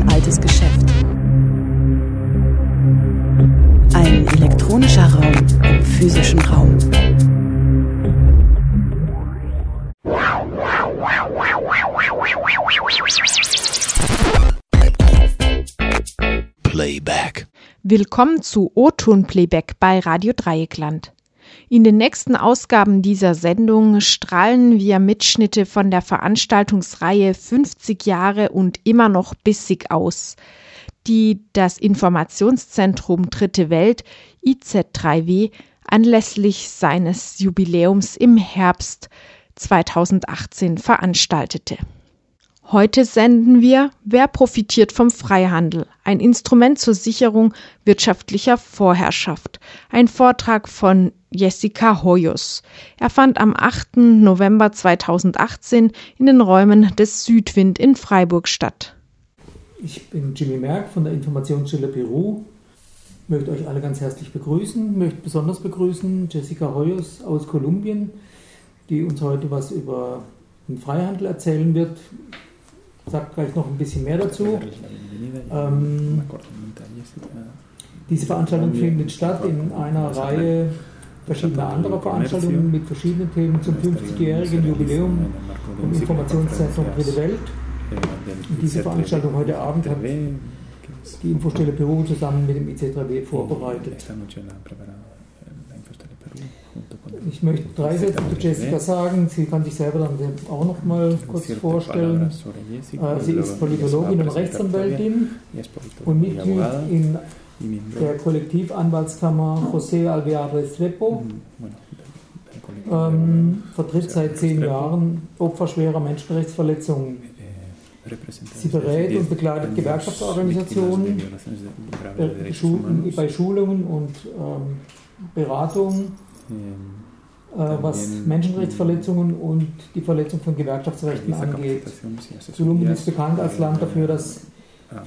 ein altes Geschäft. Ein elektronischer Raum im physischen Raum. Playback. Willkommen zu O-Ton Playback bei Radio Dreieckland. In den nächsten Ausgaben dieser Sendung strahlen wir Mitschnitte von der Veranstaltungsreihe 50 Jahre und immer noch bissig aus, die das Informationszentrum Dritte Welt IZ3W anlässlich seines Jubiläums im Herbst 2018 veranstaltete. Heute senden wir Wer profitiert vom Freihandel? Ein Instrument zur Sicherung wirtschaftlicher Vorherrschaft. Ein Vortrag von Jessica Hoyos. Er fand am 8. November 2018 in den Räumen des Südwind in Freiburg statt. Ich bin Jimmy Merck von der Informationsstelle Peru. Möchte euch alle ganz herzlich begrüßen. Möchte besonders begrüßen Jessica Hoyos aus Kolumbien, die uns heute was über den Freihandel erzählen wird sagt gleich noch ein bisschen mehr dazu. Ähm, diese Veranstaltung findet statt in einer Reihe verschiedener anderer Veranstaltungen mit verschiedenen Themen zum 50-jährigen Jubiläum im Informationszentrum Dritte Welt. Und diese Veranstaltung heute Abend hat die Infostelle Peru zusammen mit dem IC3W vorbereitet. Ich möchte drei Sätze zu Jessica sagen. Sie kann sich selber dann auch noch mal kurz vorstellen. Äh, sie ist Politologin und Rechtsanwältin und Mitglied in der Kollektivanwaltskammer José Alvear Restrepo. Ähm, vertritt seit zehn Jahren Opfer schwerer Menschenrechtsverletzungen. Sie berät und begleitet Gewerkschaftsorganisationen bei Schulungen und ähm, Beratungen äh, was Menschenrechtsverletzungen und die Verletzung von Gewerkschaftsrechten angeht. Kolumbien ist bekannt als Land dafür, dass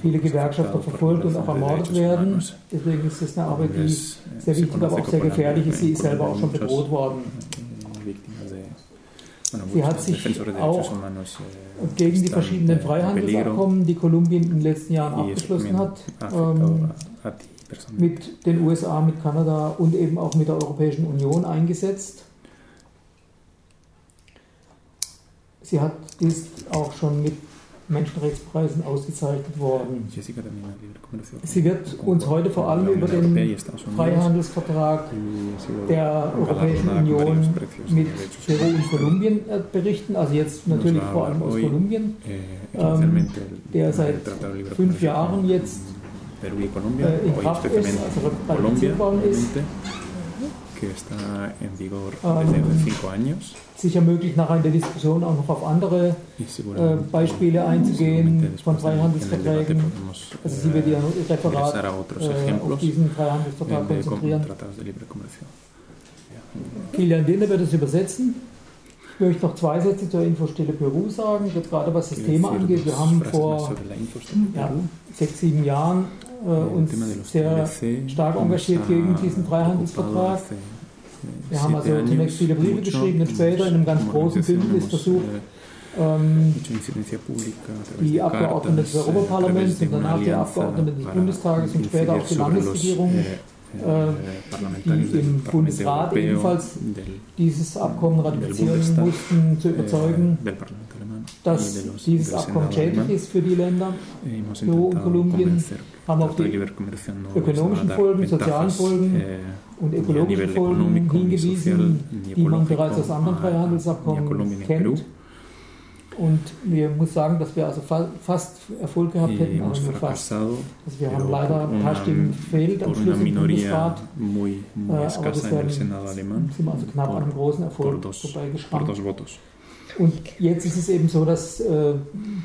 viele Gewerkschafter verfolgt und auch ermordet werden. Deswegen ist es eine Arbeit, die sehr wichtig, aber auch sehr gefährlich ist. Sie ist selber auch schon bedroht worden. Sie hat sich auch gegen die verschiedenen Freihandelsabkommen, die Kolumbien in den letzten Jahren abgeschlossen hat, ähm, mit den USA, mit Kanada und eben auch mit der Europäischen Union eingesetzt. Sie hat dies auch schon mit Menschenrechtspreisen ausgezeichnet worden. Sie wird uns heute vor allem über den Freihandelsvertrag der Europäischen Union mit Peru und Kolumbien berichten, also jetzt natürlich vor allem aus Kolumbien, ähm, der seit fünf Jahren jetzt Perú y Colombia, in hoy also ratifiziert worden ist. que está en vigor Ähm, desde hace cinco años. sicher möglich, nachher in der Diskussion auch noch auf andere äh, Beispiele einzugehen von Freihandelsverträgen. Also sie wird ihr eh, Referat a otros äh, auf diesen Freihandelsvertrag konzentrieren. Kilian Dinde wird es übersetzen. Ich möchte noch zwei Sätze zur Infostelle Peru sagen, gerade was das Thema angeht. Wir haben vor ja, sechs, sieben Jahren äh, uns sehr stark engagiert gegen diesen ocupado Freihandelsvertrag. Wir haben also zunächst viele Briefe geschrieben und später in einem ganz großen Bündnis versucht, eh, ähm, die Abgeordneten des Europaparlaments und danach die Abgeordneten des Bundestages und später auch die Landesregierung, äh, die im Bundesrat ebenfalls dieses Abkommen ratifizieren mussten, zu überzeugen, dass dieses Abkommen schädlich ist für die Länder, Eh, Peru und intentado Kolumbien haben auf die ökonomischen Folgen, sozialen Folgen eh, und ni a ökologische nivel Folgen hingewiesen, die man bereits aus anderen Freihandelsabkommen kennt. Und wir muss sagen, dass wir also fa fast Erfolg gehabt Y hätten, aber nur fast. Also wir haben leider ein paar Stimmen gefehlt am Schluss im Bundesrat. muy, muy Äh, aber das sind wir also knapp an einem großen Erfolg vorbeigeschrammt. Und jetzt ist es eben so, dass äh,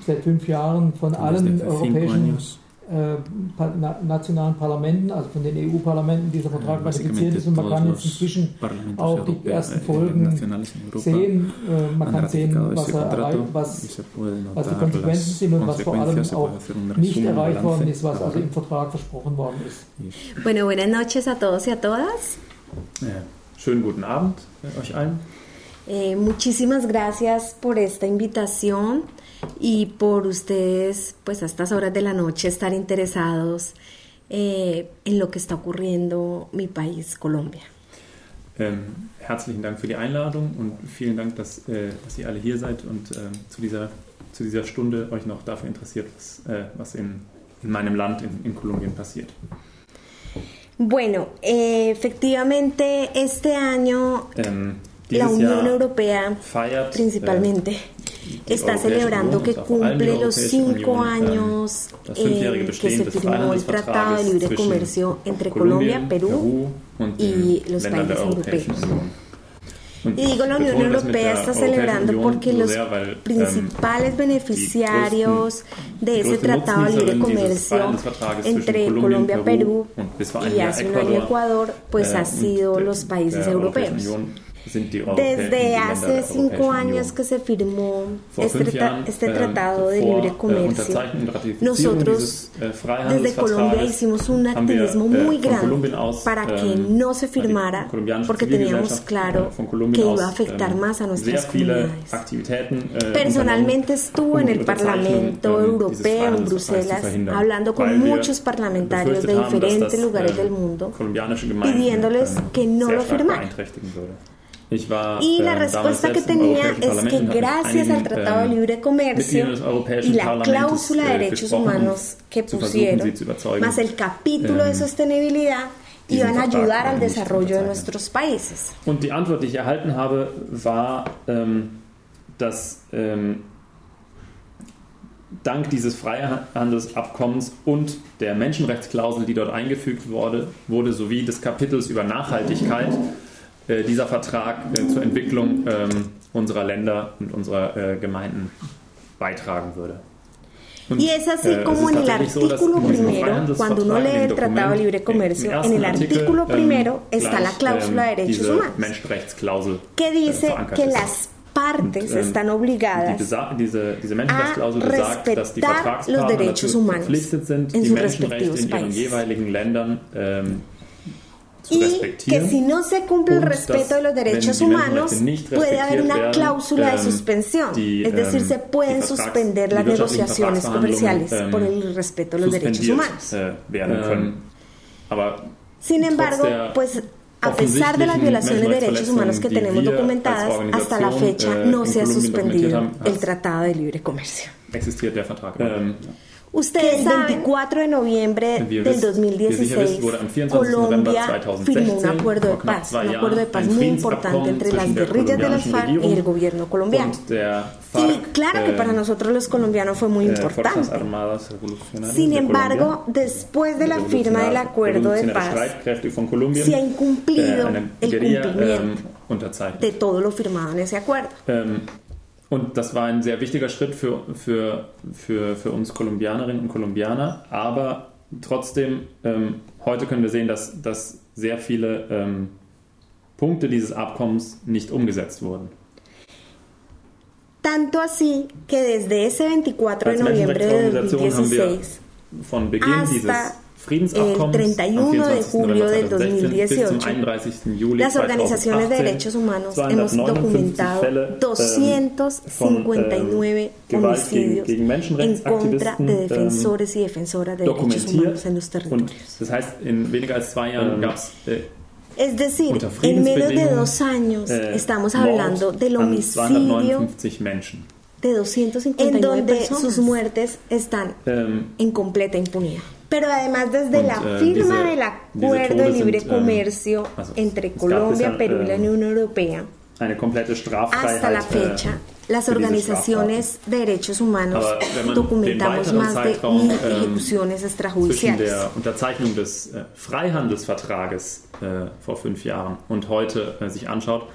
seit fünf Jahren von Desde allen europäischen äh, nationalen Parlamenten, also von den EU-Parlamenten, dieser Vertrag ratifiziert ist und man kann jetzt inzwischen auch die ersten eh, Folgen sehen, äh, man kann sehen, was, er erreicht, was was die Konsequenzen sind und was vor allem auch nicht erreicht worden ist, was also im Vertrag versprochen worden ist. Bueno, buenas noches a todos y a todas. schönen guten Abend äh, euch allen. Eh, muchísimas gracias por esta invitación. y por ustedes, pues a estas horas de la noche, estar interesados eh, en lo que está ocurriendo en mi país, Colombia. Ähm, herzlichen Dank für die Einladung und vielen Dank, dass, äh, dass ihr alle hier seid und äh, zu, dieser, zu dieser Stunde euch noch dafür interessiert, was, äh, was in, in meinem Land, in, in Kolumbien passiert. Bueno, eh, efectivamente este año Ähm, la dieses Unión Jahr Europea feiert principalmente die está Europäische celebrando Union que und auch vor allem die cumple los Europäische cinco Union, ähm, años das fünfjährige eh, que Bestehen se des firmó el Tratado de Libre Freihandelsvertrages Comercio zwischen entre Colombia, Kolumbien, Perú und y den los Ländern der países Europäischen europeos. Union. Und Y digo la ich Unión betone das mit Europea der está Europäischen celebrando Union porque so los sehr, weil, ähm, principales beneficiarios de die ese größten tratado de libre Nutznießerinnen dieses comercio Freihandelsvertrages zwischen entre Kolumbien, Colombia, Perú und bis vor einem y Jahr hace un año Ecuador, pues äh, ha und sido der- los países der Europäischen europeos. Union sind die Europä- die Desde Länder hace der cinco Europäischen años Union. que se firmó Vor este, fünf tra- Jahren, este ähm, tratado de vor, libre äh, comercio, Unterzeichnung und Ratifizierung nosotros dieses, äh, desde Freihandelsvertrages Colombia hicimos un haben wir, activismo äh, muy von grande Kolumbien aus, para que ähm, no se die firmara kolumbianische porque teníamos Zivilgesellschaft, claro äh, von Kolumbien que iba a aus, afectar ähm, más a sehr nuestras viele comunidades. Aktivitäten äh, Personalmente unternommen, estuvo um en die el Unterzeichnung, Parlamento ähm, dieses Europeo en Freihandelsvertrages zu Bruselas, verhindern, hablando con weil wir muchos parlamentarios de befürchtet haben, dass diferentes das, lugares ähm, del mundo, kolumbianische Gemeinden, pidiéndoles ähm, que no sehr lo stark firmaran. War, Y la ähm, respuesta que tenía es que gracias al Tratado de ähm, Libre Comercio y la Parlaments, cláusula de äh, derechos um humanos que pusieron, más el capítulo de ähm, sostenibilidad, iban a ayudar äh, al desarrollo de nuestros países. Und die Antwort, die ich erhalten habe, war, ähm, dass ähm, dank dieses Freihandelsabkommens und der Menschenrechtsklausel, die dort eingefügt wurde, wurde sowie des Kapitels über Nachhaltigkeit äh, dieser Vertrag äh, zur Entwicklung ähm, unserer Länder und unserer äh, Gemeinden beitragen würde. Und, Y es así äh, como en ist el artículo primero, cuando uno lee el Tratado de Libre Comercio, en el Artikel, artículo ähm, primero está la gleich, cláusula de ähm, derechos humanos, que äh, dice que las partes ähm, están Die obligadas a besagt, dass die respetar los derechos humanos verpflichtet sind, en die sus Menschenrechte respectivos in ihren países. Y que si no se cumple el respeto de los derechos humanos, puede haber una cláusula de suspensión. es decir, se pueden suspender las negociaciones comerciales por el respeto de los derechos humanos. können. Aber Sin embargo, pues a pesar de las violaciones de derechos humanos que tenemos documentadas, hasta la fecha äh, no se ha suspendido el Tratado de Libre Comercio. Existiert der Vertrag. Ähm, Ustedes el 24 de noviembre Wie ihr del wisst- wie ihr sicher 2016, wisst, wurde am 24. November Colombia 2016, firmó un acuerdo de vor knapp paz, zwei un acuerdo de Jahren, paz ein muy importante Friedensabkommen entre las zwischen der guerrillas de las kolumbianischen FARC y Regierung el gobierno colombiano. und der Y FARC, claro que para äh, nosotros los colombianos fue muy äh, Fuerzas importante. Armadas Revolucionarias Sin de embargo, Colombia, después de la firma del acuerdo de Revolutionäre paz, Streitkräfte von Kolumbien, se ha incumplido äh, eine el Guerilla, cumplimiento ähm, unterzeichnet. de todo lo firmado en ese acuerdo. Und das war ein sehr wichtiger Schritt für, für, für, für uns Kolumbianerinnen und Kolumbianer. Aber trotzdem, ähm, heute können wir sehen, dass, dass sehr viele ähm, Punkte dieses Abkommens nicht umgesetzt wurden. Tanto así que desde ese 24 de noviembre de Menschenrechtsorganisation haben wir 2016 von Beginn dieses el 31 am de 24. julio November del 2016 bis zum 2018, 31. Juli las organizaciones de 2018 derechos humanos hemos 259 documentado Fälle, ähm, 259 von, ähm, Gewalt gegen, homicidios gegen en Menschenrechtsaktivisten contra de ähm, defensores y defensoras de derechos dokumentiert. humanos en los Und territorios. das heißt, in weniger als zwei Jahren Ähm, gab es äh, Es decir, unter en menos de Friedensbedingungen dos años äh, estamos Mord hablando del an homicidio 259 Menschen. de 259 en donde personas. sus muertes están Ähm, en completa impunidad. Pero además desde Und, la firma diese- del acuerdo de libre sind, comercio also, entre Colombia, Perú y la ähm, Unión Europea, hasta la fecha, las organizaciones de derechos humanos documentamos más de mil ähm, ejecuciones extrajudiciales. der Unterzeichnung des äh, Freihandelsvertrages äh, vor fünf Jahren und heute äh, sich anschaut,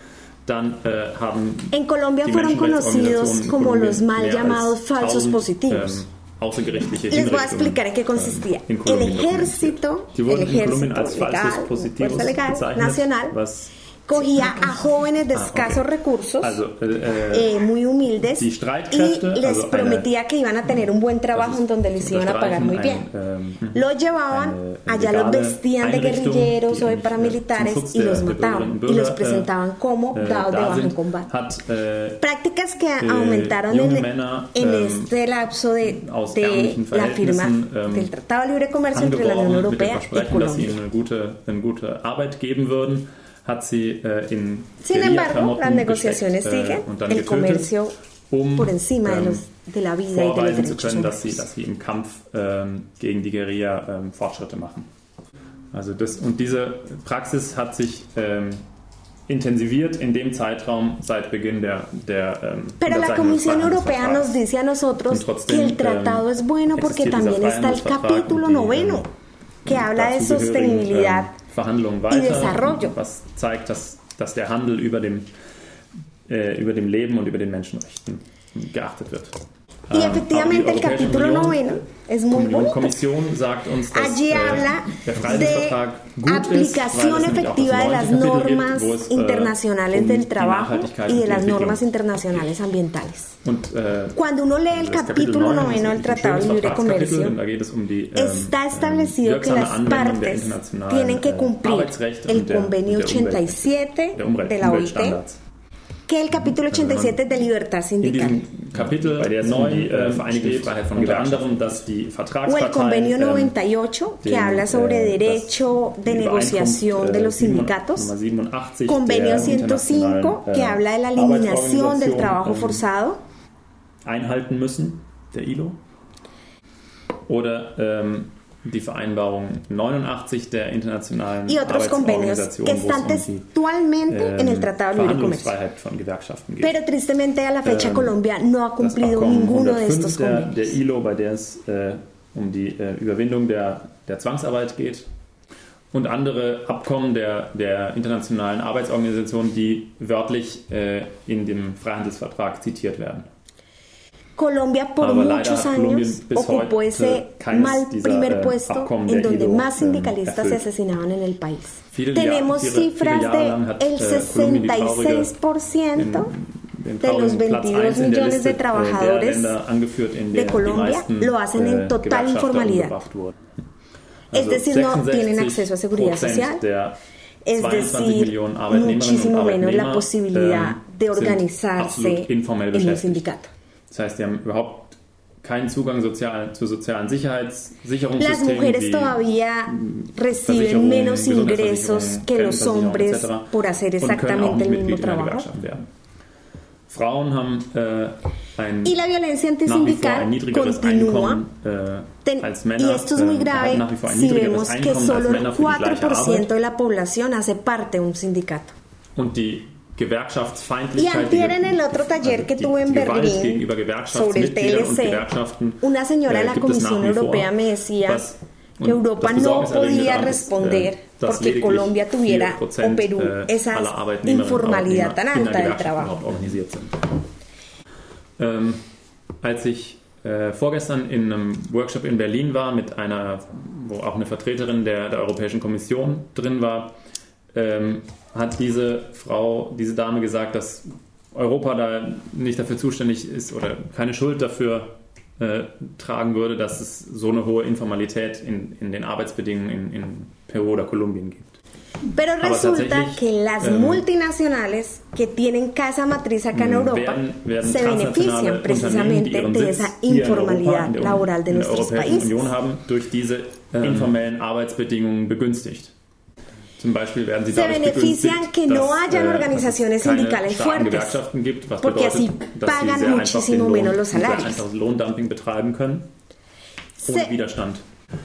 dann äh, haben En Colombia fueron conocidos como los mal llamados falsos 1000, positivos. ähm, außergerichtliche Les voy a Hinrichtungen, explicar en qué consistía. ähm, in El Kolumbien ejército, dokumentiert. Die el wurden in Kolumbien ejército als falsos legal, Positivos fuerza legal bezeichnet, nacional, was cogía a jóvenes de Ah, escasos okay. recursos, Also, äh, eh, muy humildes, die y Streitkräfte, les also eine- prometía que iban a tener un buen das trabajo ist en donde les zu iban a pagar muy bien. unterstreichen, ein, ähm, Los llevaban, eine allá los legale vestían de Einrichtung, guerrilleros die o de eigentlich, äh, paramilitares zum Schutz y der- los der mataban Bürgerinnen und y los Bürger, presentaban como äh, dados de da bajo en sind, combate. hat äh, Prácticas que eh, aumentaron junge en, Männer, en ähm, este lapso de, aus de ärmlichen la firma Verhältnissen, ähm, del Tratado de Libre Comercio entre la Unión angeworben mit dem Europea y Versprechen, dass sie Colombia. Hat sie äh, in Sin embargo, las negociaciones siguen, äh, und dann el comercio um por encima de, ähm, los, de la vida y de los zu können, dass sie, dass sie im Kampf ähm, gegen die Guerilla ähm, Fortschritte machen. Also das, und diese Praxis hat sich ähm, intensiviert in dem Zeitraum seit Beginn der, der ähm, Pero la Comisión Europea nos dice a nosotros trotzdem, que el tratado ähm, es bueno porque existiert dieser también está el capítulo noveno, ähm, que habla de sostenibilidad. ähm, Verhandlungen weiter, was zeigt, dass, dass der Handel über dem, äh, über dem Leben und über den Menschenrechten geachtet wird. Y Ähm, efectivamente aber el die Europäische capítulo Union- noveno es muy Union bonito. Kommission sagt uns, dass Allí äh, habla der Freihandelsvertrag de gut ist, weil es aplicación nämlich auch das efectiva de neunte las Kapitel gibt, normas wo es, äh, internacionales um del die trabajo Nachhaltigkeit y und de die las Entwicklung normas internacionales ambientales. Und, äh, Cuando uno lee el das Kapitel capítulo 9 noveno ist del ein Tratado de schönes Libre Vertragskapitel, Comercio, und da geht es um die ähm, está establecido que wirksame las Anwendung der partes internationalen, tienen que äh, cumplir Arbeitsrechte el und der- convenio der Umwelt- 87 der Umwelt- de la OIT, Umweltstandards. Que el capítulo 87 de libertad In sindical. diesem Kapitel Bei der es neu um die, äh, äh, Vereinigte steht Freiheit von unter Gewerkschaften. anderem, dass die O el Vertragsparteien convenio ähm, 98, que den, habla sobre äh, derecho das- de die negociación Übereinkunft, de äh, los sieben- sindicatos. Nummer 87 Convenio der 105, internationalen, que äh, habla de la eliminación del Arbeitsorganisation, trabajo ähm, forzado. einhalten müssen, der ILO. Oder ähm, die Vereinbarung 89 der internationalen y otros convenios Arbeitsorganisation, que están um en el Tratado de Libre Comercio. Verhandlungsfreiheit von Gewerkschaften geht. Pero tristemente a la fecha Ähm, Colombia no ha cumplido ninguno de 105 estos der, der. ILO, bei der es äh, um die äh, Überwindung der, der Zwangsarbeit geht. Und andere Abkommen der, der internationalen Arbeitsorganisation, die wörtlich äh, in dem Freihandelsvertrag zitiert werden. Colombia por Aber leider muchos hat Kolumbien años bis ocupó heute ese keines mal dieser, primer äh, puesto Abkommen en der donde ILO, más ähm, sindicalistas se erfüllt. asesinaban en el país. Viele Tenemos Jahr- viele- cifras viele Jahre lang hat, de el äh, Kolumbien die traurige- 66% den de los traurigen Platz 22 eins in der millones Liste, de äh, trabajadores der Länder angeführt, in de der die Colombia meisten, lo hacen en äh, total Gewerkschafter informalidad. umgebracht wurden. Es decir, no 66 tienen acceso a seguridad Prozent social. Der Es 22 decir, Millionen Arbeitnehmerinnen muchísimo und menos la Arbeitnehmer, posibilidad ähm, de sind organizarse absolut informell en un beschäftigt. sindicato. Das heißt, die haben überhaupt keinen Zugang sozial, zu sozialen Las Sicherheitssicherungssystemen mujeres wie todavía reciben menos ingresos que los hombres por hacer exactamente el mismo trabajo. Frauen haben äh, ein Y la violencia antisindical continúa. Einkommen äh, Ten- als Männer. y esto es muy äh, grave wie vor ein si vemos que solo el Männer für die gleiche 4% Arbeit. de la población hace parte de un sindicato. Und die Y Gewerkschaftsfeindlichkeit, antier die- en el otro taller also que tuve en Berlín sobre el TLC, Gewerkschaften una señora de äh, la Comisión Europea me decía que Europa no podía responder äh, porque Colombia tuviera 4%, o Perú äh, esa informalidad tan alta del trabajo. Ähm, als ich äh, vorgestern in einem Workshop in Berlin war, mit einer, wo auch eine Vertreterin der, der Europäischen Kommission drin war, ähm, hat diese Frau, diese Dame gesagt, dass Europa da nicht dafür zuständig ist oder keine Schuld dafür äh, tragen würde, dass es so eine hohe Informalität in, in den Arbeitsbedingungen in, in Peru oder Kolumbien gibt. Pero Aber resulta que las ähm, multinacionales que tienen casa matriz acá en Europa werden, werden se benefician precisamente de esa in informalidad Europa, in der, laboral de nuestros países. Union haben, durch diese Ähm. informellen Arbeitsbedingungen begünstigt. Zum Beispiel werden sie Se dadurch benefician begünstigt, que no dass, hayan äh, organizaciones dass es keine sindicales Gewerkschaften gibt, was porque bedeutet, así dass sie pagan sehr einfach muchísimo menos los salarios. einfaches Lohndumping betreiben können, ohne Se- Widerstand.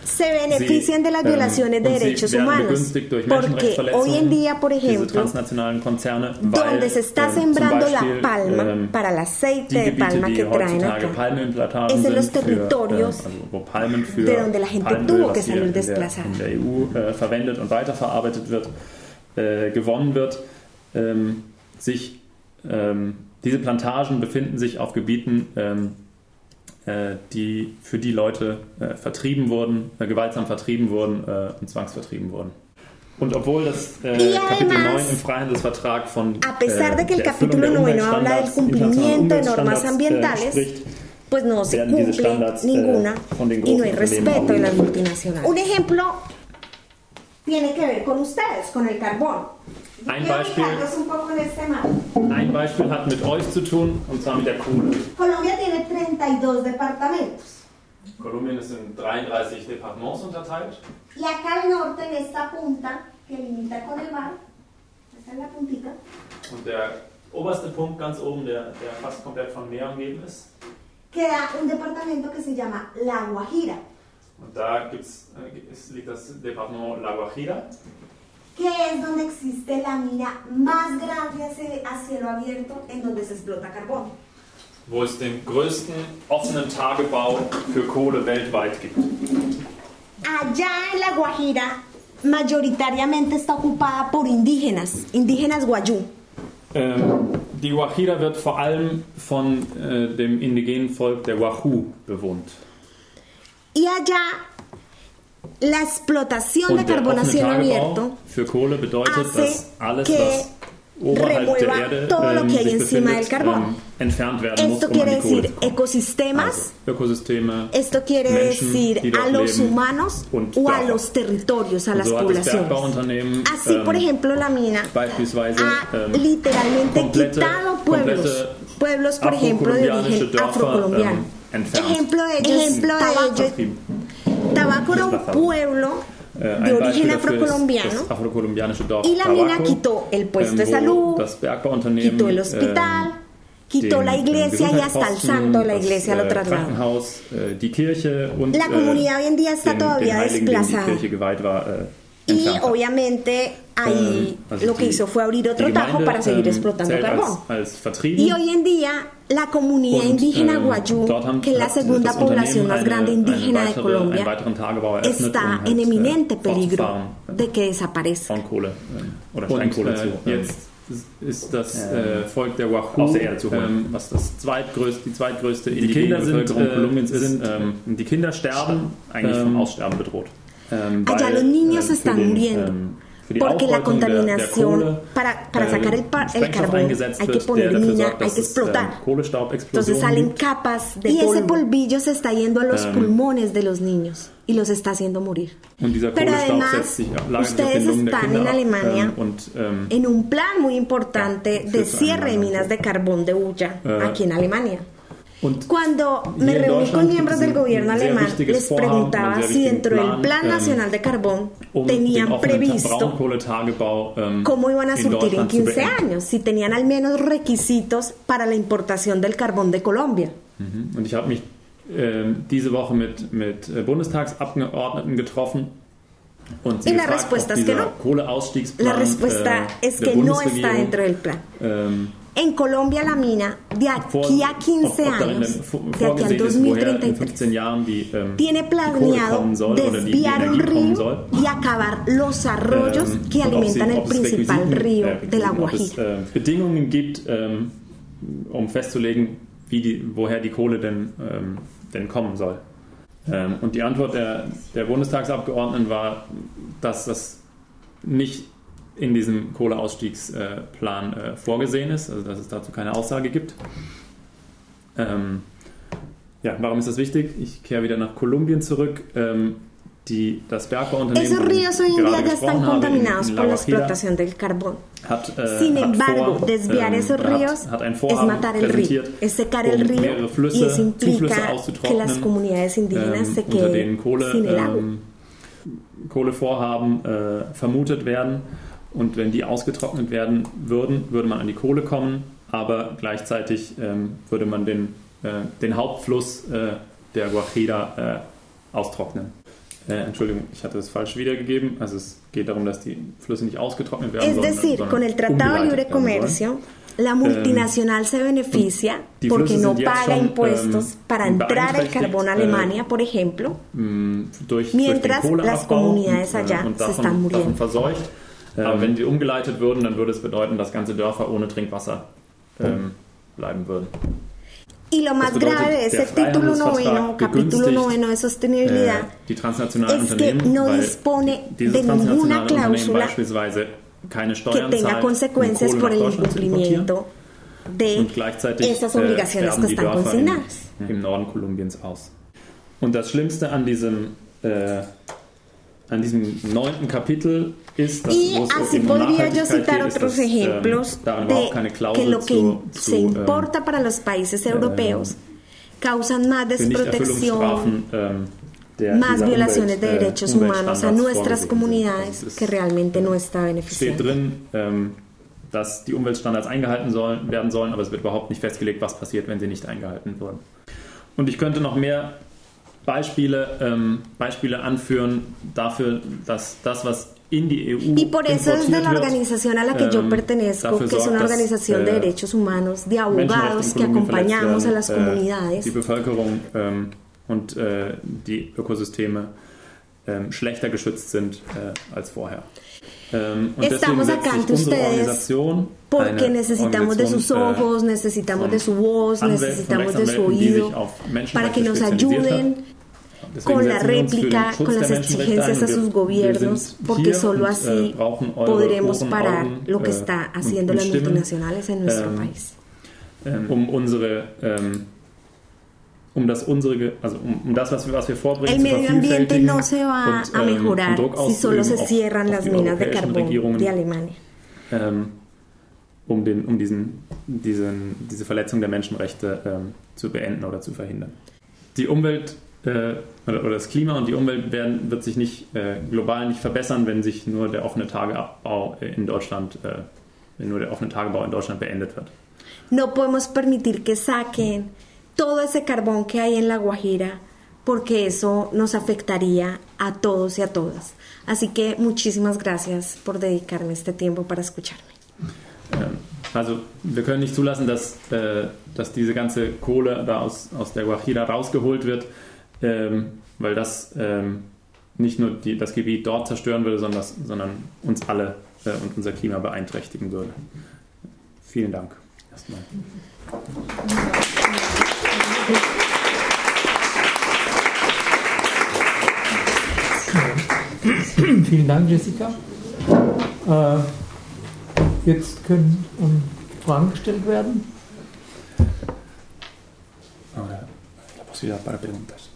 Se benefician de las violaciones de derechos humanos. Porque hoy en día, por ejemplo, transnationalen Konzerne, weil, donde se está zum sembrando Beispiel, la palma para el die aceite de palma que traen acá, es en los territorios für de donde la gente tuvo que salir desplazada. EU äh, verwendet und weiterverarbeitet wird, äh, gewonnen wird, ähm, sich ähm, diese Plantagen befinden sich auf Gebieten, ähm, äh, die für die Leute äh, vertrieben wurden, äh, gewaltsam vertrieben wurden äh, und zwangsvertrieben wurden. Und obwohl das äh, Kapitel además, 9 im Freihandelsvertrag von A pesar de que el äh, capítulo der 9 habla del cumplimiento de internationalen normas ambientales, äh, spricht, pues no se werden diese cumple Standards, äh, ninguna von den y no hay respeto de las multinacionales. Un ejemplo tiene que ver con ustedes, con el carbón. Ein Beispiel. Ein Beispiel hat mit euch zu tun, und zwar mit der Kohle. Colombia tiene 32 departamentos. Kolumbien ist in 33 Departements unterteilt. Y acá al norte, en esta punta que limita con el mar, esta es la puntita, Und der oberste Punkt ganz oben, der, der fast komplett von Meer umgeben ist. queda un departamento que se llama La Guajira, Und da gibt's, äh, liegt das Departement La Guajira. Que es donde existe la mina más grande a cie- a cielo abierto en donde se explota carbón. wo es den größten offenen Tagebau für Kohle weltweit gibt. Allá en La Guajira, mayoritariamente está ocupada por indígenas, indígenas guayú. Ähm, die Guajira wird vor allem von äh, dem indigenen Volk der Wahoo bewohnt. Y allá la explotación de Und carbón a cielo abierto für Kohle bedeutet, hace dass alles, que was oberhalb der Erde todo lo que hay encima befindet, del carbón. entfernt werden muss, Esto um quiere decir ecosistemas, Also esto quiere Menschen, decir a los humanos o a los territorios, a las so das poblaciones. Así, por ejemplo, la mina ha ähm, literalmente komplette- quitado pueblos, pueblos, por ejemplo, de origen afrocolombiano. Ejemplo de ello, ejemplo de ello. Tabaco era un Desplazado. pueblo Äh, de ein origen Beispiel dafür ist afrocolombiano das afrokolumbianische Dorf y la mina Tabaco, quitó el puesto de ähm, wo salud, das Bergbauunternehmen, quitó el hospital, ähm, quitó den, la den iglesia y hasta el Gesundheitsposten, santo de la das, iglesia lo äh, trasladó. Krankenhaus, äh, die Kirche und La comunidad hoy en día está den, todavía den Heiligen, dem die desplazada. Äh, Y obviamente ahí also lo que hizo fue abrir otro tajo para seguir ähm, explotando carbón. Als, als. Y hoy en día la comunidad Und, indígena ähm, guayú, haben- que es la segunda población más eine- grande indígena eine de weitere, Colombia, está en äh, eminente peligro äh, de que desaparezca. Braunkohle ähm, oder Und, Steinkohle äh, zu. ähm, jetzt ist das äh, äh, Volk der Wahoo, aus der Erde zu holen. ähm, was das zweitgrößte, die zweitgrößte Die indigene Kinder sind, Bevölkerung äh, Kolumbiens ist. sind, ähm, die Kinder sterben eigentlich ähm, vom Aussterben bedroht. Ähm, Allá weil, los niños ähm, für están den, muriendo. ähm, für die Porque la Aufbeutung der- der contaminación, Kohle, para, para äh, sacar el, pa- el Sprengstoff carbón eingesetzt hay que wird, der poner dafür mina, sorgt, hay dass que es, explotar. ähm, Kohlestaubexplosionen Entonces salen gibt. capas de y ese polvillo se está yendo a los Ähm, pulmones de los niños y los está haciendo morir. Und dieser Pero Kohlestaub además, setzt sich, lagert sich auf ustedes den Lungen der están Kinder en ab, Alemania ähm, und ähm, en un plan muy importante Ja, de führt zu einem cierre de minas de carbón de Ulla Äh, aquí en Alemania. Und Cuando me reuní con miembros del gobierno alemán, les preguntaba si dentro del Plan, ähm, Nacional de Carbón um tenían previsto ähm, cómo iban a surtir en Deutschland zu 15 beenden. años, si tenían al menos requisitos para la importación del carbón de Colombia. Mhm. Und ich habe mich ähm, diese Woche mit, mit äh, Bundestagsabgeordneten getroffen und sie Y la respuesta es que no. La respuesta äh, es que no está dentro del plan. ähm, En Colombia la mina, de aquí a ob, 15 ob darin años, de aquí al vorgesehen ist, woher in 2033, 15 Jahren die, ähm, tiene planeado desviar un río y acabar los arroyos que alimentan el principal río äh, de la Guajira. Bedingungen gibt, um festzulegen, wie die, woher die Kohle denn, ähm, denn kommen soll. Ähm, und die Antwort der, der Bundestagsabgeordneten war, dass das nicht in diesem Kohleausstiegsplan äh, vorgesehen ist, also dass es dazu keine Aussage gibt. Ähm, ja, warum ist das wichtig? Ich kehre wieder nach Kolumbien zurück. Ähm, die, das Bergbauunternehmen, Esos ríos hoy en día ya están contaminados por la explotación del carbón. hat, äh, Sin embargo, vor, desviar ähm, esos hat- ríos hat ein es Vorhaben matar el río, es secar el río mehrere y Flüsse, eso implica que las auszutrocknen, comunidades indígenas ähm, se queden Kohle, sin el agua. ähm, Kohlevorhaben äh, vermutet werden. Und wenn die ausgetrocknet werden würden, würde man an die Kohle kommen, aber gleichzeitig ähm, würde man den, äh, den Hauptfluss äh, der Guajira äh, austrocknen. Äh, Entschuldigung, ich hatte es falsch wiedergegeben. Also es geht darum, dass die Flüsse nicht ausgetrocknet werden Es sollen, decir, con el Tratado de Libre. Comercio, la multinacional se beneficia porque no paga impuestos ähm, para entrar el beeinträchtigt, carbón a äh, Alemania, por ejemplo, mh, durch, Mientras durch las comunidades und, äh, allá und se davon, están muriendo. davon verseucht. Aber wenn die umgeleitet würden, dann würde es bedeuten, dass ganze Dörfer ohne Trinkwasser ähm, bleiben würden. Y lo más bedeutet, grave ese der título noveno, capítulo noveno de sostenibilidad, Äh, die transnationalen es que Unternehmen, no dispone de ninguna cláusula beispielsweise keine que Steuern tenga consecuencias por el incumplimiento de Und gleichzeitig esas äh, obligaciones que están consignadas. im, im Norden Kolumbiens aus. Und das Schlimmste an diesem, äh, an diesem neunten Kapitel ist, dass Y así podría yo citar otros ähm, ejemplos de que Klausel lo que zu, se ähm, importa para los países europeos causan más desprotección, ähm, más violaciones de äh, derechos humanos a nuestras comunidades Also es ist- que realmente no está steht beneficiando. drin, dass die Umweltstandards eingehalten sollen, werden sollen, aber es wird überhaupt nicht festgelegt, was passiert, wenn sie nicht eingehalten würden. Und ich könnte noch mehr Beispiele, ähm, Beispiele anführen dafür, dass das, was in die EU Y por eso desde la organización a la que yo ähm, pertenezco, que es una organización de äh, derechos humanos, de abogados que acompañamos a las äh, comunidades. die Bevölkerung ähm, und äh, die Ökosysteme ähm, schlechter geschützt sind äh, als vorher. Ähm, und Estamos acá ante ustedes Porque necesitamos de sus Organisation, äh, ojos, necesitamos de su voz, necesitamos de su oído, para que nos ayuden con la réplica, con las exigencias a sus gobiernos, porque solo así äh, podremos parar Augen, lo que äh, está haciendo las multinacionales en nuestro ähm, país. ähm, um unsere ähm, um das unsere also um, das was wir was wir vorbringen El medio ambiente no se va a mejorar si solo se cierran las minas de carbón de Alemania. um, den, um diesen, diesen, diese Verletzung der Menschenrechte ähm, zu beenden oder zu verhindern. Die Umwelt äh, oder, oder das Klima und die Umwelt werden, wird sich nicht äh, global nicht verbessern, wenn sich nur der offene Tageabbau in Deutschland, äh, wenn nur der offene Tagebau in Deutschland beendet wird. No podemos permitir que saquen todo ese carbón que hay en la Guajira, porque eso nos afectaría a todos y a todas. Así que muchísimas gracias por dedicarme este tiempo para escucharme. Ähm, also wir können nicht zulassen, dass, äh, dass diese ganze Kohle da aus, aus der Guajira rausgeholt wird, ähm, weil das ähm, nicht nur die, das Gebiet dort zerstören würde, sondern, das, sondern uns alle äh, und unser Klima beeinträchtigen würde. Vielen Dank. Erstmal. Vielen Dank, Jessica. Äh, jetzt können ähm, Fragen gestellt werden. Ahora, la posibilidad para preguntas.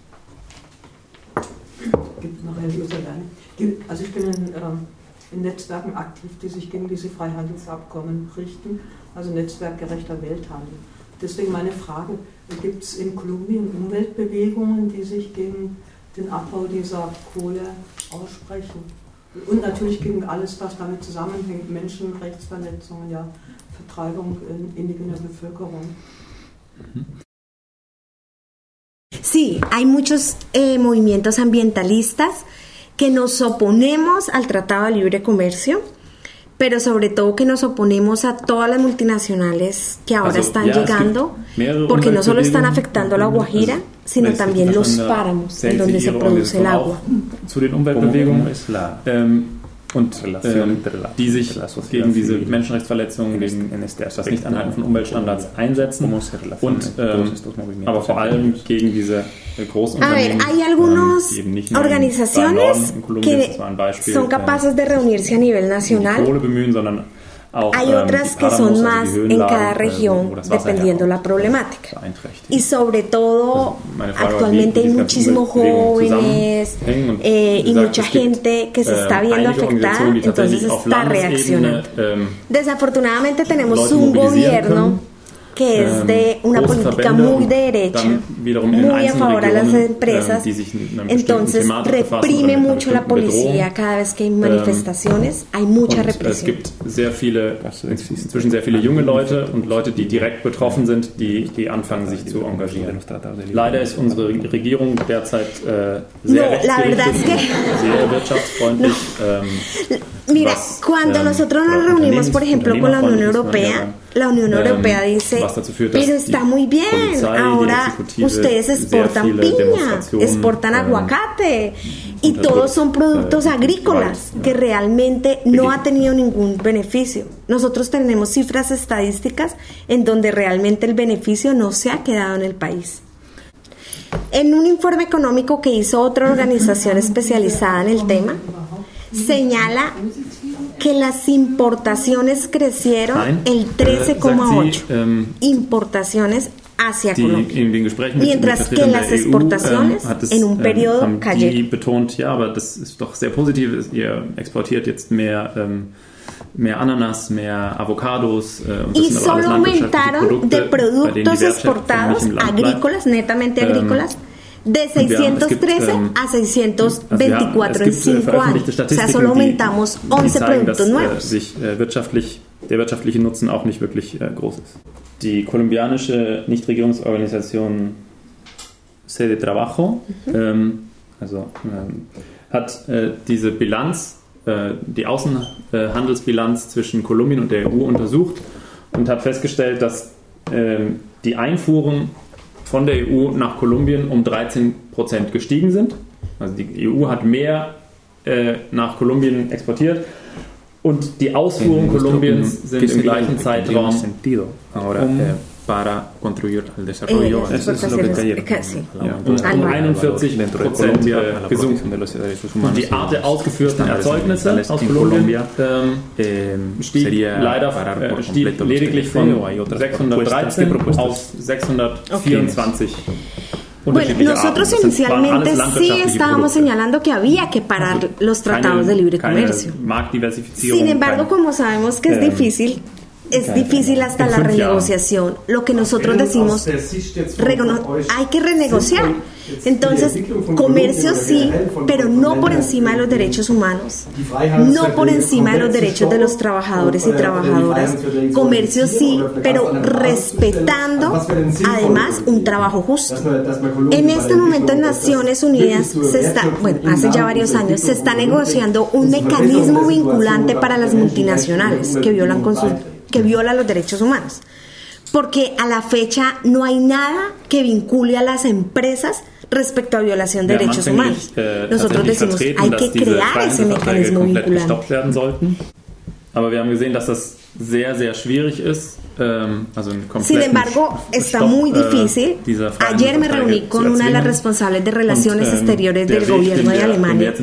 Gibt noch allein. Die- Also ich bin in, ähm, in Netzwerken aktiv, die sich gegen diese Freihandelsabkommen richten, also Netzwerk gerechter Welthandel. Deswegen meine Frage, gibt es in Kolumbien Umweltbewegungen, die sich gegen den Abbau dieser Kohle aussprechen? Und natürlich gegen alles, was damit zusammenhängt, Menschenrechtsverletzungen, ja, Vertreibung in indigener Bevölkerung. Sí, hay muchos eh, movimientos ambientalistas que nos oponemos al Tratado de Libre Comercio, pero sobre todo que nos oponemos a todas las multinacionales que ahora Also, están llegando, porque no solo están afectando a la Guajira, also, sino ich también los páramos en donde se produce el agua. auch Zu den ¿Cómo Umweltbewegungen, es la ähm, und ähm, die sich gegen diese Menschenrechtsverletzungen, gegen das Nichtanhalten von Umweltstandards einsetzen und ähm, aber vor allem gegen diese äh, großen Unternehmen, ähm, die eben nicht nur organizaciones Norden, in Kolumbien, das war ein Beispiel, son äh, capaces de reunirse a nivel die nacional. Kohle bemühen, sondern Hay ähm, otras die que Páramos, son also más die en Höhenlagen, cada äh, wo región, das Wasser dependiendo la herkommt, problemática. beeinträchtigen. Y sobre todo, Also meine Frage war, actualmente wie- wie hay diese ganzen muchísimos Umweltbewegungen jóvenes zusammenhängen und eh, y wie gesagt, mucha es gibt, gente que se ähm, está viendo einige afectada, Organisationen, die entonces tatsächlich auf está Landesebene reaccionando. ähm, Desafortunadamente tenemos Leute un mobilisieren gobierno que es ähm, de una política muy de derecha, muy a favor a las empresas, ähm, bestimmten entonces reprime mucho la policía cada vez que hay manifestaciones, hay mucha Und es represión. gibt sehr viele, inzwischen sehr viele junge Leute und Leute, die direkt betroffen sind, die, die anfangen, sich zu engagieren. Leider ist unsere Regierung derzeit äh, sehr No, la verdad es que- sehr wirtschaftsfreundlich. Ähm, Mira, was, cuando ähm, nosotros nos reunimos, por ejemplo, con la Unión Europea, la Unión ähm, Europea dice, was dazu führt, pero está muy bien, Polizei, ahora ustedes exportan piña, exportan ähm, aguacate, Y todos son productos äh, agrícolas que realmente no ha tenido ningún beneficio. Nosotros tenemos cifras estadísticas en donde realmente el beneficio no se ha quedado en el país. En un informe económico que hizo otra organización especializada en el tema, señala que las importaciones crecieron Nein, el äh, sagt 13,8. sie, ähm, Importaciones hacia die, Colombia. in den Gesprächen mit, Mientras mit que Vertretern las der EU, exportaciones ähm, hat es, en un periodo ähm, haben die cayeron. betont, ja, aber das ist doch sehr positiv. Ihr exportiert jetzt mehr, ähm, mehr Ananas, mehr Avocados äh, und das Y sind aber alles solo landwirtschaftliche aumentaron de Produkte, bei denen die productos Wertschöpfung exportados nicht im Land bleibt. agrícolas, netamente Ähm, agrícolas, de und wir haben- es gibt, 613 a Also wir 624 haben, es en gibt äh, 5 veröffentlichte años. O sea, solo aumentamos die 11 zeigen, dass äh, nuevos. sich äh, wirtschaftlich, der wirtschaftliche Nutzen auch nicht wirklich äh, groß ist. Die kolumbianische Nichtregierungsorganisation Sede Trabajo ähm, also, ähm, hat äh, diese Bilanz, äh, die Außenhandelsbilanz zwischen Kolumbien und der EU untersucht und hat festgestellt, dass ähm, die Einfuhren von der EU nach Kolumbien um 13 Prozent gestiegen sind. Also die EU hat mehr äh, nach Kolumbien exportiert und die Ausfuhren Kolumbiens sind im gleichen Zeitraum um- eh, para contribuir al Eh, desarrollo. las Eso es lo que exportaciones, cayeron eh, sí. a la- Ja, a um, la- um Anual. 41 dentro de Prozent Colombia a äh, la gesunken. protección de los derechos Und humanos. die Art der ausgeführten Estándares Erzeugnisse ambientales aus en Kolumbien Colombia ähm, eh, stieg sería leider parar äh, por stieg completo los lediglich TLC von o hay otras propuestas. ¿Qué 613 propuestas? auf 624 Bueno, unterschiedliche nosotros Arten. Das sind- waren inicialmente alles sí landwirtschaftliche estábamos Produkte. señalando que había que parar los tratados de libre keine comercio. Marktdiversifizierung, Sin embargo, keine- como sabemos que es Ähm, difícil, es difícil hasta la renegociación. Lo que nosotros decimos, hay que renegociar. Entonces, comercio sí, pero no por encima de los derechos humanos, no por encima de los derechos de los trabajadores y trabajadoras. Comercio sí, pero respetando además un trabajo justo. En este momento en Naciones Unidas se está, bueno, hace ya varios años, se está negociando un mecanismo vinculante para las multinacionales que violan con sus, que viola los derechos humanos. Porque a la fecha no hay nada que vincule a las empresas respecto a violación de haben derechos humanos. äh, Nosotros tatsächlich decimos, hay que crear ese mecanismo vinculante. Aber wir haben gesehen, dass das sehr, sehr schwierig ist. Ähm, also Sin embargo, está Stopp, muy äh, difícil. Ayer me reuní con una de las responsables de Relaciones Und, ähm, Exteriores del Weg, gobierno de wir- den wir Alemania.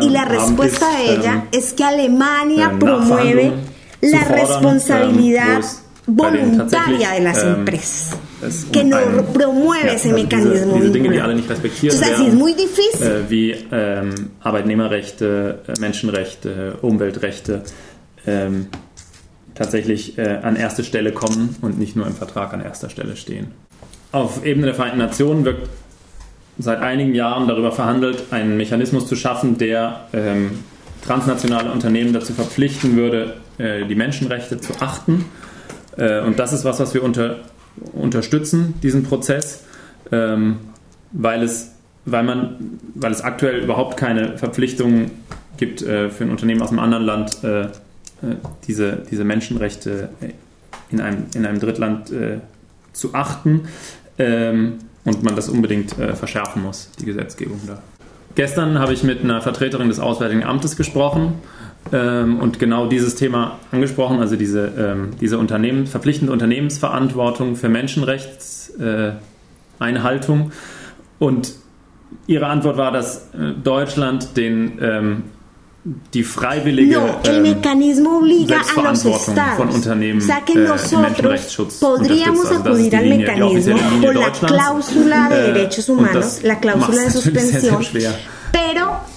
Y la respuesta de ella ähm, es que Alemania promueve la responsabilidad voluntaria de las empresas. es que no promueve ja, ese also mecanismo diese, diese Dinge, die alle nicht respektiert es muy difícil. äh, wie ähm, Arbeitnehmerrechte, äh, Menschenrechte, Umweltrechte ähm, tatsächlich äh, an erste Stelle kommen und nicht nur im Vertrag an erster Stelle stehen. Auf Ebene der Vereinten Nationen wird seit einigen Jahren darüber verhandelt, einen Mechanismus zu schaffen, der ähm, transnationale Unternehmen dazu verpflichten würde, äh, die Menschenrechte zu achten. Äh, und das ist was, was wir unter, unterstützen, diesen Prozess, ähm, weil, es, weil, man, weil es aktuell überhaupt keine Verpflichtungen gibt äh, für ein Unternehmen aus einem anderen Land, diese, diese Menschenrechte in einem, in einem Drittland zu achten ähm, und man das unbedingt verschärfen muss, die Gesetzgebung da. Gestern habe ich mit einer Vertreterin des Auswärtigen Amtes gesprochen ähm, und genau dieses Thema angesprochen, also diese, ähm, diese Unternehmen, verpflichtende Unternehmensverantwortung für Menschenrechtseinhaltung. Äh, und ihre Antwort war, dass äh, Deutschland den ähm, die freiwillige No, ähm, Selbstverantwortung von Unternehmen äh, im Menschenrechtsschutz podríamos. Also das ist die Linie, die offizielle Linie Deutschlands. Äh, und das de macht's natürlich sehr, sehr schwer.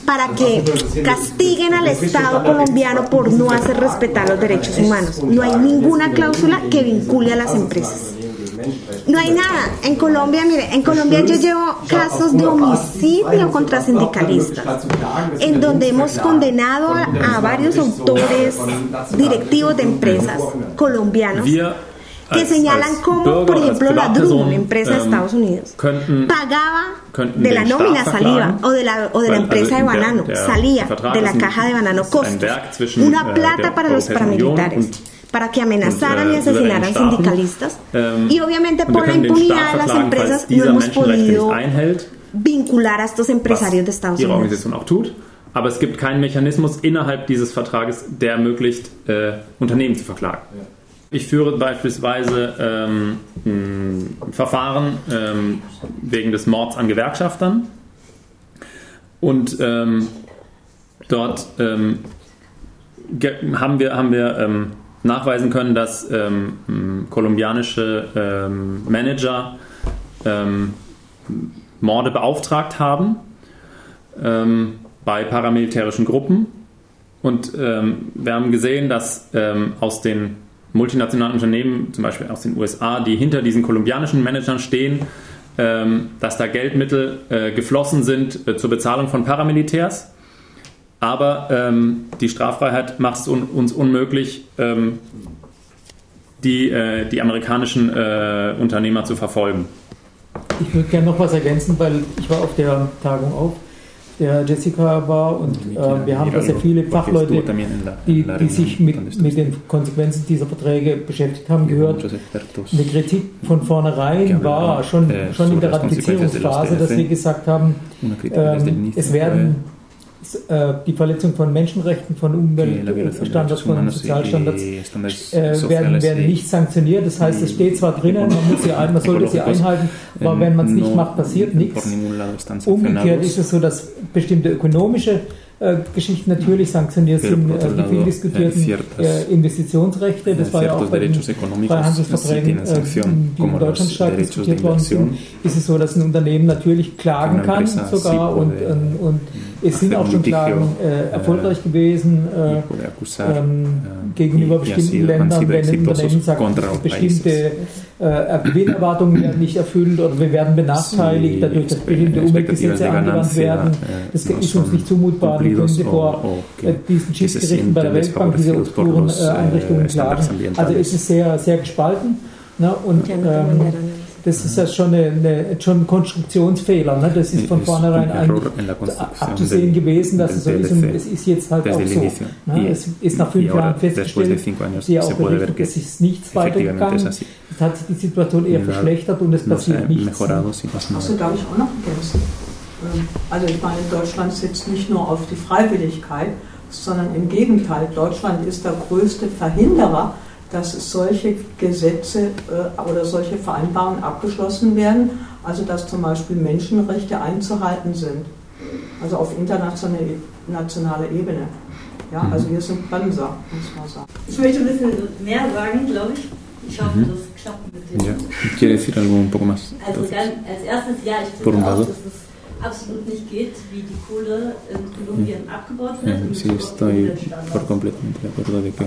Para que castiguen al Estado colombiano por no hacer respetar los derechos humanos. No hay ninguna cláusula que vincule a las empresas. No hay nada. En Colombia, mire, en Colombia yo llevo casos de homicidio contra sindicalistas, en donde hemos condenado a, varios autores, directivos de empresas colombianos, que als- señalan als cómo, Bürger, por ejemplo, la DRU, Privatperson, una empresa de ähm, Estados Unidos, könnten pagaba könnten de la nómina verklagen, o de la, o de la empresa de also der- banano der salía de la caja de banano costos. una äh, plata der para los paramilitares para que amenazaran y äh, asesinaran sindicalistas. Ähm, y obviamente por la impunidad de las empresas no hemos podido vincular a estos empresarios de Estados Unidos. Aber es gibt keinen Mechanismus innerhalb dieses Vertrages, der ermöglicht, äh, Unternehmen zu verklagen. Ich führe beispielsweise ähm, ein Verfahren ähm, wegen des Mords an Gewerkschaftern. Und ähm, dort ähm, haben wir, haben wir ähm, nachweisen können, dass ähm, kolumbianische Manager Morde beauftragt haben bei paramilitärischen Gruppen. Und wir haben gesehen, dass aus den multinationalen Unternehmen, zum Beispiel aus den USA, die hinter diesen kolumbianischen Managern stehen, ähm, dass da Geldmittel äh, geflossen sind äh, zur Bezahlung von Paramilitärs. Aber ähm, die Straffreiheit macht es un uns unmöglich, ähm, die, äh, die amerikanischen Unternehmer zu verfolgen. Ich würde gerne noch was ergänzen, weil ich war auf der Tagung auch, der Jessica war und äh, wir haben da sehr viele Fachleute, die, die sich mit, mit den Konsequenzen dieser Verträge beschäftigt haben, gehört. Eine Kritik von vornherein war schon, schon in der Ratifizierungsphase, dass wir gesagt haben, ähm, es werden äh, die Verletzung von Menschenrechten, von Umweltstandards, von Sozialstandards äh, werden, werden nicht sanktioniert. Das heißt, es steht zwar drinnen, man, muss sie ein, man sollte sie einhalten, aber wenn man es nicht macht, passiert nichts. Umgekehrt ist es so, dass bestimmte ökonomische äh, Geschichten natürlich sanktioniert sind, äh, die viel diskutierten äh, Investitionsrechte, das war ja auch bei den Freihandelsverträgen, äh, die in Deutschland stark diskutiert worden sind, ist es so, dass ein Unternehmen natürlich klagen kann sogar und, und, und es sind auch schon Klagen äh, erfolgreich gewesen äh, ähm, gegenüber bestimmten Ländern, wenn ein Unternehmen sagt, bestimmte äh, Gewinnerwartungen werden nicht erfüllt oder wir werden benachteiligt dadurch, dass bestimmte Umweltgesetze angewandt werden. Das ist uns nicht zumutbar. Wir können vor äh, diesen Schiedsgerichten bei der Weltbank diese obskuren äh, Einrichtungen klagen. Also es ist sehr, sehr gespalten. Ne? Und ähm, das ist ja schon, eine, eine, schon ein Konstruktionsfehler. Ne? Das ist von vornherein eigentlich abzusehen gewesen, dass es so ist und es ist jetzt halt auch so. Ne? Es ist nach fünf Jahren festgestellt, die auch berichtet, es ist nichts weitergegangen. Es hat sich die Situation eher verschlechtert und es passiert nichts. Achso, darf ich auch noch ergänzen? Ähm, Also ich meine, Deutschland setzt nicht nur auf die Freiwilligkeit, sondern im Gegenteil, Deutschland ist der größte Verhinderer, dass solche Gesetze äh, oder solche Vereinbarungen abgeschlossen werden, also dass zum Beispiel Menschenrechte einzuhalten sind, also auf internationaler Ebene. Ja, also wir sind Bremser, muss man sagen. Ich möchte ein bisschen mehr sagen, glaube ich. Ich hoffe, das klappt mit dem. Ya. ¿Quiere decir algo un poco más? Also ganz, als erstes, ja, ich finde auch, dass es absolut nicht geht, wie die Kohle in Kolumbien abgebaut wird. Sí, estoy por completamente de acuerdo de que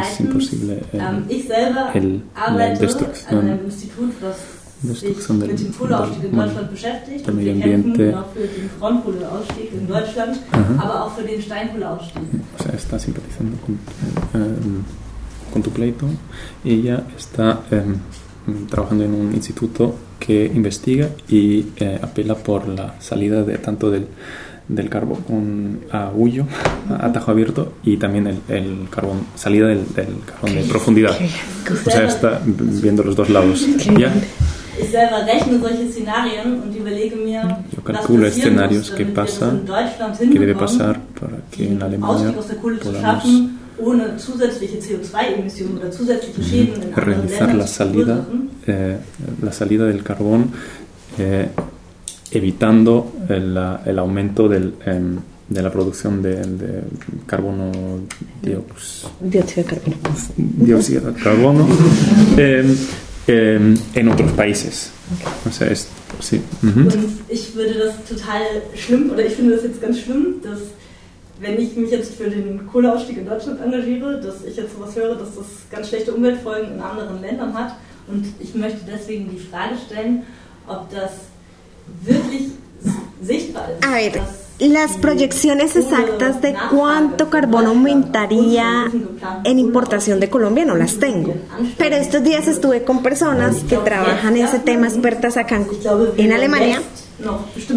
es imposible ähm, el, ich selber el- la arbeite an einem Institut, was Destrucción del- mit dem Kohleausstieg in Deutschland beschäftigt. Und wir kämpfen ambiente. auch für den Braunkohleausstieg in Deutschland, Ajá. aber auch für den Steinkohleausstieg. o sea, está simpatizando con, eh, con tu pleito y ella está eh, trabajando en un instituto que investiga y eh, apela por la salida de tanto del, del carbón a Huyo, a, Tajo Abierto, y también el, el carbón, salida del, del carbón de profundidad. O sea, está viendo los dos lados. ¿Ya? Ich selber rechne solche Szenarien und überlege mir, Yo calculo escenarios que Deutschland que debe pasar para que en Alemania podamos ohne zusätzliche CO2-Emissionen oder zusätzliche Schäden in anderen realizar Ländern la salida, eh, la salida del carbón eh, evitando el, el aumento del, em, de la producción de, de carbono Dióxido de carbono. dióxido de carbono em, em, en otros países. O sea, es, sí. ujú. Und ich würde das total schlimm, oder ich finde das jetzt ganz schlimm, dass wenn ich mich jetzt für den Kohleausstieg in Deutschland engagiere, dass ich jetzt sowas höre, dass das ganz schlechte Umweltfolgen in anderen Ländern hat. Und ich möchte deswegen die Frage stellen, ob das wirklich sichtbar ist. A ver, las proyecciones exactas de cuánto carbono aumentaría en importación de Colombia no las tengo. Pero estos días estuve con personas que trabajan ese tema, expertas acá en, en Alemania,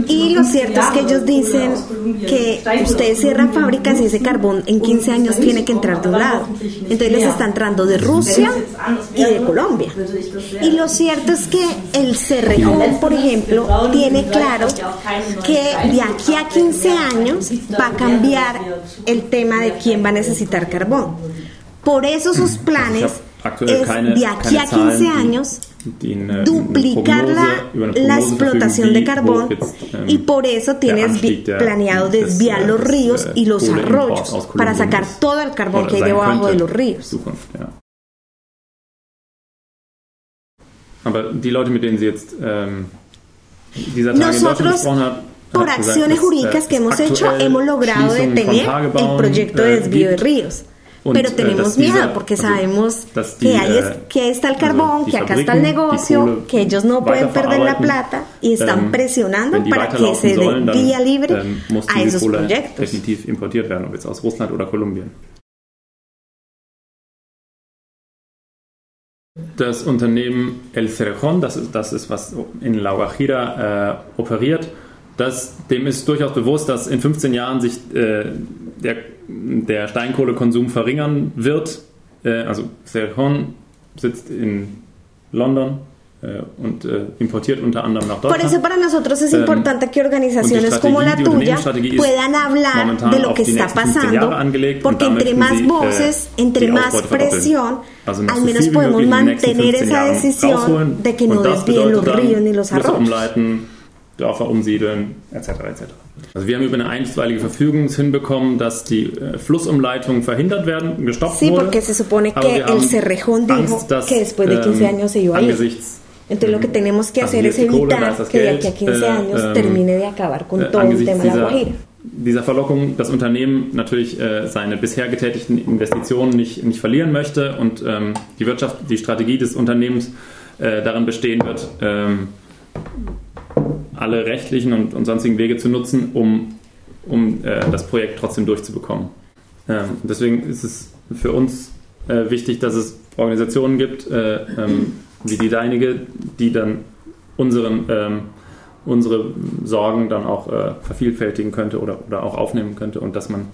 Y lo cierto es que ellos dicen que ustedes cierran fábricas y ese carbón en 15 años tiene que entrar de un lado. Entonces les está entrando de Rusia y de Colombia. Y lo cierto es que el Cerrejón, por ejemplo, tiene claro que de aquí a 15 años va a cambiar el tema de quién va a necesitar carbón. Por eso sus planes es de aquí a 15 años duplicar la, la explotación de carbón y por eso tienes planeado desviar los ríos y los arroyos para sacar todo el carbón que hay debajo de los ríos. Aber die Leute, mit denen Sie jetzt ähm, dieser Tage Nosotros, in Deutschland gesprochen haben, por acciones jurídicas que hemos hecho, hemos logrado detener el proyecto de desvío de ríos. Pero tenemos miedo porque sabemos que ahí es, que está el carbón, que acá está el negocio, que ellos no pueden perder la plata y están presionando para que se dé vía libre a esos proyectos. Kolumbien. Das Unternehmen El Cerrejón, das ist, das ist was in La Guajira äh, operiert, das, dem ist durchaus bewusst, dass in 15 Jahren sich äh, der, der Steinkohlekonsum verringern wird. Äh, also Cerrejón sitzt in London äh, und äh, importiert unter anderem nach Por Deutschland. eso para nosotros es Ähm, importante que und die organizaciones como la tuya puedan hablar de lo que está nächsten 15 pasando, porque entre más sie, voces, äh, entre die más presión, Also al so menos wie podemos mantener 15 esa decisión de que no desvíen los ríos ni los arroyos. Dörfer umsiedeln, etc. etc. Also wir haben über eine einstweilige Verfügung hinbekommen, dass die äh, Flussumleitungen verhindert werden, gestoppt Sí, wurde. se supone Aber que wir haben el Cerrejón Angst, dass, que después de 15 ähm, años se iba a ir. Entonces lo que tenemos que hacer es evitar que de aquí a 15 äh, años ähm, termine de acabar con äh, todo el tema de la dieser, Guajira. dieser Verlockung das Unternehmen natürlich äh, seine bisher getätigten Investitionen nicht, nicht verlieren möchte und ähm, die Wirtschaft, die Strategie des Unternehmens äh, darin bestehen wird, ähm, alle rechtlichen und, und sonstigen Wege zu nutzen, um, um äh, das Projekt trotzdem durchzubekommen. Ähm, deswegen ist es für uns äh, wichtig, dass es Organisationen gibt, äh, ähm, wie die deinige, die dann unseren, ähm, unsere Sorgen dann auch äh, vervielfältigen könnte oder, oder auch aufnehmen könnte und dass man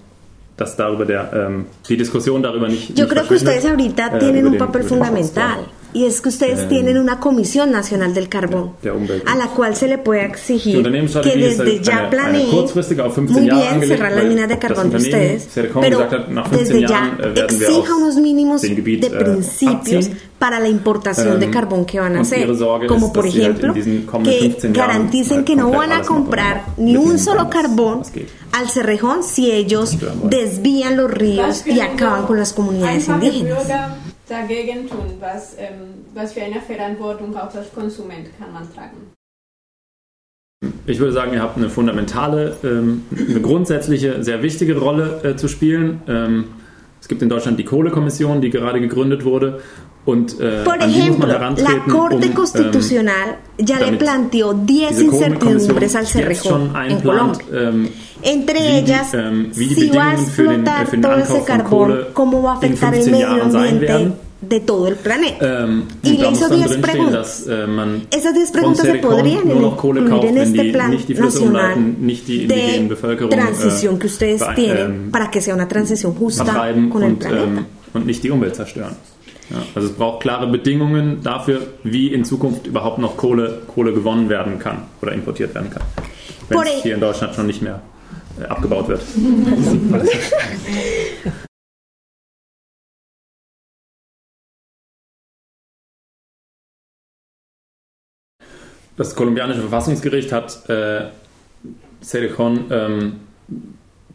dass darüber der, ähm, die Diskussion darüber nicht, Yo nicht creo que ustedes ahorita äh, tienen un papel fundamental y es que ustedes Ähm, tienen una Comisión Nacional del Carbón der Umwelt. a la cual se le puede Die exigir que Unternehmensstrategie ist desde halt ya eine, eine planeen kurzfristige auf 15 muy Jahre bien angelegt, cerrar las weil minas de das carbón de Unternehmen ustedes, Sercom pero gesagt hat, nach 15 desde ya Jahren äh, werden wir exija aus unos mínimos dem Gebiet, de äh, principios abziehen. para la importación de Ähm, carbón que van a und hacer, ihre Sorge como ist, por dass sie halt in ejemplo diesen kommenden que 15 Jahren garanticen halt que no komplett van a alles machen comprar wollen. ni un Mitnehmen solo wollen, carbón was geht. al Cerrejón si ellos Zerstören wollen. desvían los ríos y acaban con las comunidades einfache indígenas. Dagegen tun? Was, ähm, was für eine Verantwortung auch als Konsument kann man tragen? Ich würde sagen, ihr habt eine fundamentale, ähm, eine grundsätzliche, sehr wichtige Rolle äh, zu spielen. Ähm, es gibt in Deutschland die Kohlekommission, die gerade gegründet wurde. Und äh, Por an die muss man ejemplo, la herantreten, Corte um, ähm, Constitucional ya le damit planteó 10 diese Kohlekommission incertidumbres al jetzt schon Cerrejón en einplant, Colombia. ähm, Entre wie die, ellas, ähm, wie die si va a Bedingungen für den, äh, explotar für den todo ese Ankauf von carbón, Kohle cómo va a in afectar el 15 medio Jahren sein ambiente werden. de todo el planeta. Ähm, Y und le da muss hizo dann 10 drinstehen, preguntas. dass äh, man Esas 10 von preguntas se Cerrejón podrían nur noch Kohle incluir kauft, en wenn este die plan nicht die Flüsse nacional umleiten, nicht die indigenen de Bevölkerung transición que äh, ustedes be- tienen ähm, para que sea una transición justa vertreiben con el und, planeta. ähm, und nicht die Umwelt zerstören. Ja, also es braucht klare Bedingungen dafür, wie in Zukunft überhaupt noch Kohle, Kohle gewonnen werden kann oder importiert werden kann. Wenn es hier in Deutschland schon nicht mehr äh, abgebaut wird. Das kolumbianische Verfassungsgericht hat äh, Cerrejón ähm,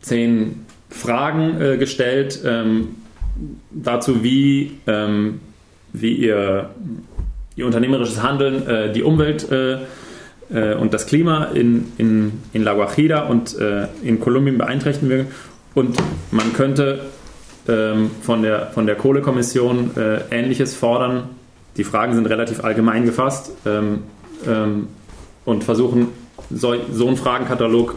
zehn Fragen äh, gestellt ähm, dazu, wie, ähm, wie ihr, ihr unternehmerisches Handeln äh, die Umwelt äh, äh, und das Klima in, in, in La Guajira und äh, in Kolumbien beeinträchtigen will. Und man könnte ähm, von, der, von der Kohlekommission äh, Ähnliches fordern. Die Fragen sind relativ allgemein gefasst ähm, ähm, und versuchen, so, so einen Fragenkatalog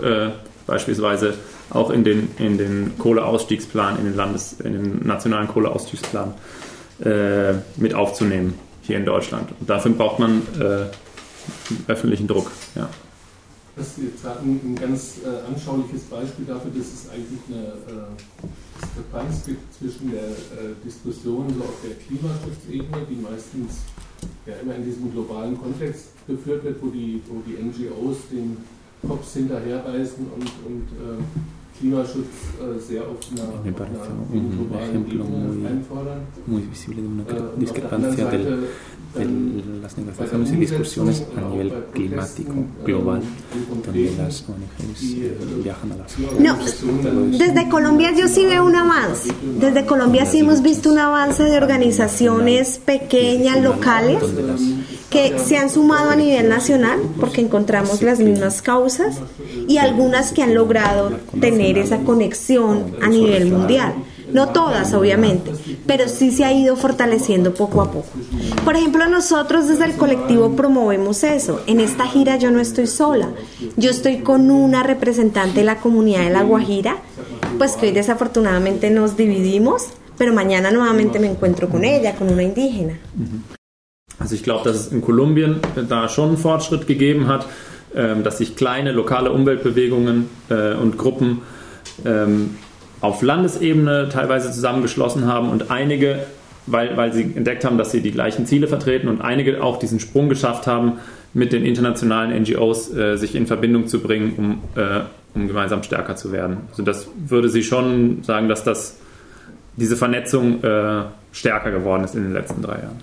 beispielsweise auch in den, in den Kohleausstiegsplan, in den, Landes-, in den nationalen Kohleausstiegsplan äh, mit aufzunehmen hier in Deutschland. Und dafür braucht man äh, öffentlichen Druck. Ja. was Sie jetzt sagen, ein ganz äh, anschauliches Beispiel dafür, dass es eigentlich eine äh, Diskrepanz gibt zwischen der äh, Diskussion so auf der Klimaschutzebene, die meistens ja immer in diesem globalen Kontext geführt wird, wo die, wo die NGOs den Cops hinterherreisen und, und äh, Klimaschutz äh, sehr auf einer, Me parece un ejemplo muy, einfordern. muy visible de una Äh, discrepancia de las negociaciones y discusiones a nivel climático global, donde las ONGs eh, viajan a las No, desde Colombia yo sí veo un avance. Desde Colombia sí hemos visto un avance de organizaciones pequeñas, locales, que se han sumado a nivel nacional porque encontramos las mismas causas y algunas que han logrado tener esa conexión a nivel mundial. No todas, obviamente, pero sí se ha ido fortaleciendo poco a poco. Por ejemplo, nosotros desde el colectivo promovemos eso. En esta gira yo no estoy sola. Yo estoy con una representante de la comunidad de La Guajira, pues que hoy desafortunadamente nos dividimos, pero mañana nuevamente me encuentro con ella, con una indígena. Also ich glaube, dass es in Kolumbien da schon einen Fortschritt gegeben hat, ähm, dass sich kleine lokale Umweltbewegungen äh, und Gruppen ähm, auf Landesebene teilweise zusammengeschlossen haben und einige, weil, weil sie entdeckt haben, dass sie die gleichen Ziele vertreten und einige auch diesen Sprung geschafft haben, mit den internationalen NGOs äh, sich in Verbindung zu bringen, um, äh, um gemeinsam stärker zu werden. Also das würde sie schon sagen, dass das, diese Vernetzung äh, stärker geworden ist in den letzten drei Jahren.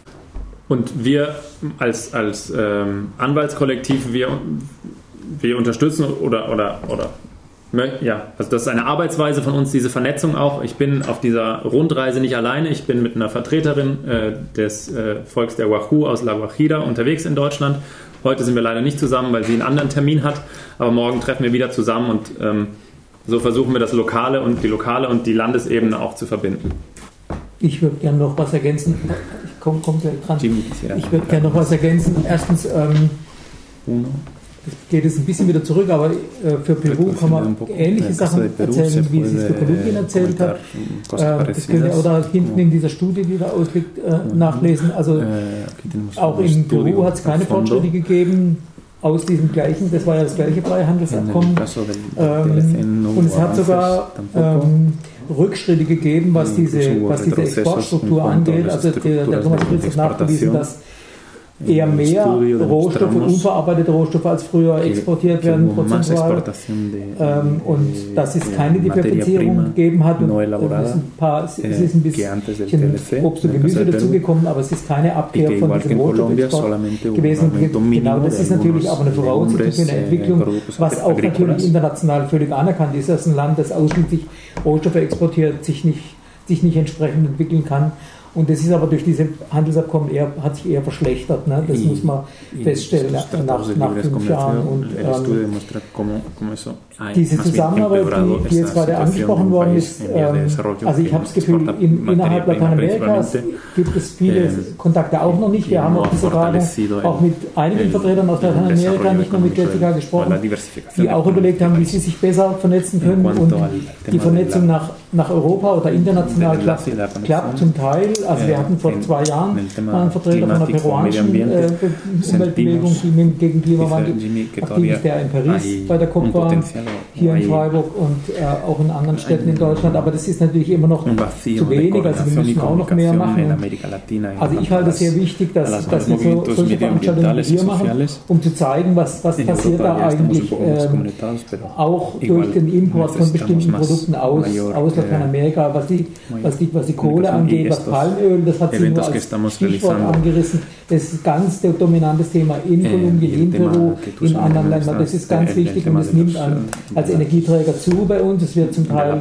Und wir als, als ähm, Anwaltskollektiv, wir, wir unterstützen oder, oder, oder ja, also das ist eine Arbeitsweise von uns, diese Vernetzung auch. Ich bin auf dieser Rundreise nicht alleine, ich bin mit einer Vertreterin äh, des äh, Volks der Wahoo aus La Guajira unterwegs in Deutschland. Heute sind wir leider nicht zusammen, weil sie einen anderen Termin hat, aber morgen treffen wir wieder zusammen und ähm, so versuchen wir das Lokale und die lokale und die Landesebene auch zu verbinden. Ich würde gerne noch was ergänzen. Ich komme komm gleich dran. Ich würde gerne noch was ergänzen. Erstens, ähm, das geht jetzt ein bisschen wieder zurück, aber äh, für Peru kann man ähnliche Sachen erzählen, wie Sie es für Kolumbien erzählt haben. Äh, das könnt ihr oder hinten in dieser Studie, die da ausliegt, äh, nachlesen. Also tenemos auch in Peru hat es keine. Fortschritte gegeben aus diesem gleichen, das war ja das gleiche En Freihandelsabkommen. Ähm, und es hat sogar ähm, Rückschritte gegeben, was diese, was diese Exportstruktur angeht. Also der, der Thomas Fritz hat nachgewiesen, dass eher mehr Rohstoffe, unverarbeitete Rohstoffe als früher exportiert werden, prozentual. Ähm, und dass es keine prima gegeben hat. Und no es ist ein, paar, es eh, ist ein bisschen Obst und Gemüse Perú, dazugekommen, aber es ist keine Abkehr von diesem Rohstoffexport gewesen. Genau, das ist natürlich auch eine algunos Voraussetzung für eine eh, Entwicklung, was auch natürlich international völlig anerkannt ist, dass ein Land, das ausschließlich Rohstoffe exportiert, sich nicht, sich nicht entsprechend entwickeln kann. Und das ist aber durch diese Handelsabkommen eher, hat sich eher verschlechtert. Ne? Das Y- muss man feststellen nach, nach fünf Jahren. Und, ähm, demuestra cómo, cómo eso ha diese Zusammenarbeit, die, die jetzt gerade angesprochen worden ist, ähm, also ich habe das Gefühl, in, innerhalb Lateinamerikas gibt es viele eh, Kontakte auch noch nicht. Wir haben auch diese Tage auch mit einigen Vertretern aus Lateinamerika, nicht nur mit Jessica gesprochen, die auch überlegt haben, wie sie sich besser vernetzen können. Und die Vernetzung nach, nach Europa oder international klappt, klappt zum Teil. Also wir eh, hatten vor zwei Jahren einen Vertreter von der peruanischen äh, Umweltbewegung, die mit- gegen Klimawandel aktiv ist, der in Paris bei der COP war, hier in Freiburg und äh, auch in anderen Städten in Deutschland. Aber das ist natürlich immer noch zu wenig. Also wir müssen auch noch mehr machen. Also ich halte es sehr wichtig, dass, dass wir so, solche Veranstaltungen hier machen, um zu zeigen, was, was passiert da eigentlich ähm, auch durch den Import von bestimmten Produkten aus, aus Lateinamerika, was die, was die, was die Kohle angeht, was estos Palmöl, das hat sie nur als Stichwort angerissen. Das ist ganz der dominantes Thema in Eh, Kolumbien, in Peru, in anderen Ländern. Das ist ganz el wichtig und es nimmt an, eh, als Energieträger zu bei uns. Es wird zum Teil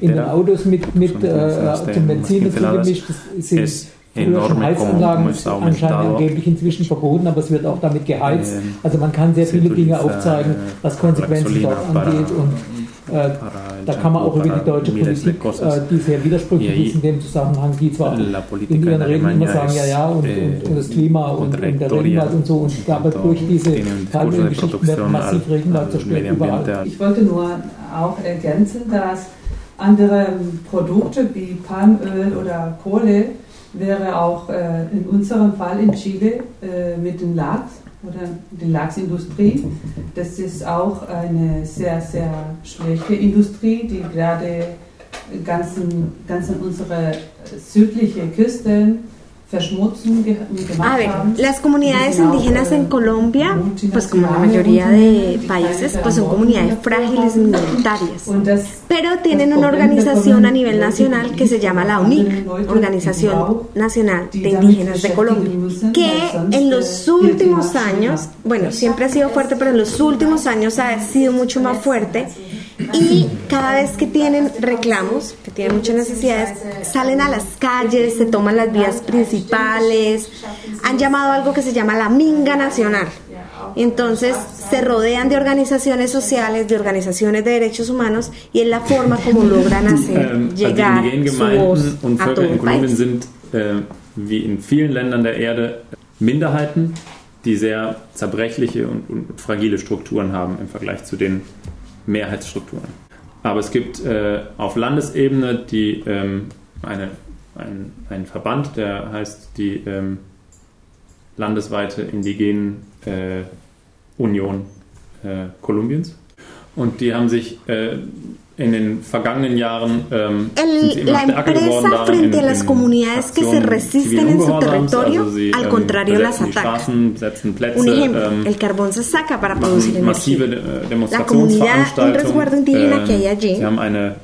in den Autos mit, mit äh, zum Benzin dazu gemischt. Das sind enorme Heizanlagen anscheinend angeblich inzwischen verboten, aber es wird auch damit geheizt. Ähm, Also man kann sehr se viele Dinge aufzeigen, äh, was Konsequenzen dort angeht. Und äh, da kann man auch über die deutsche Politik, äh, die sehr widersprüchlich ist in dem Zusammenhang, die zwar in ihren en Reden immer sagen, ja, ja, und, eh, und, und das Klima und, und der Regenwald und so, und aber cuanto durch diese de Palmölgeschichten wird massiv al, Regenwald al zerstört überall. al- Ich wollte nur auch ergänzen, dass andere Produkte wie Palmöl oder Kohle wäre auch äh, in unserem Fall in Chile äh, mit dem Lachs oder die Lachsindustrie. Das ist auch eine sehr, sehr schlechte Industrie, die gerade ganz, an unsere südliche Küsten A ver, las comunidades indígenas en äh, Colombia, pues como la mayoría de países, pues son comunidades frágiles y minoritarias. Das Pero tienen una organización a nivel nacional que se llama la UNIC, Organización Nacional de Indígenas de Colombia, que en los últimos años, bueno, siempre ha sido fuerte, pero en los últimos años ha sido mucho más fuerte y cada vez que tienen reclamos, que tienen muchas necesidades, salen a las calles, se toman las vías principales, han llamado algo que se llama la Minga Nacional. Entonces se rodean de organizaciones sociales, de organizaciones de derechos humanos y es la forma como logran hacer Ähm, also llegar su voz a todo el país. sind, äh, wie in vielen Ländern der Erde, Minderheiten, die sehr zerbrechliche und, und fragile Strukturen haben im Vergleich zu den Mehrheitsstrukturen. Aber es gibt äh, auf Landesebene die, ähm, eine, ein, einen Verband, der heißt die ähm, landesweite Indigenen äh, Union äh, Kolumbiens. Und die haben sich äh, in den vergangenen Jahren ähm, sind sie El- immer la stärker geworden empresa darin, frente a in- las in comunidades que se Aktionen resisten zivilen en su Ungehorsams, territorio, also sie, al ähm, contrario, las besetzen die atacan. Straßen, besetzen Plätze, Un ejemplo, ähm, el carbón se saca para producir massive energía. äh, La comunidad, un resguardo Demonstrationsveranstaltungen. indígena que hay Ähm, allí sie haben eine,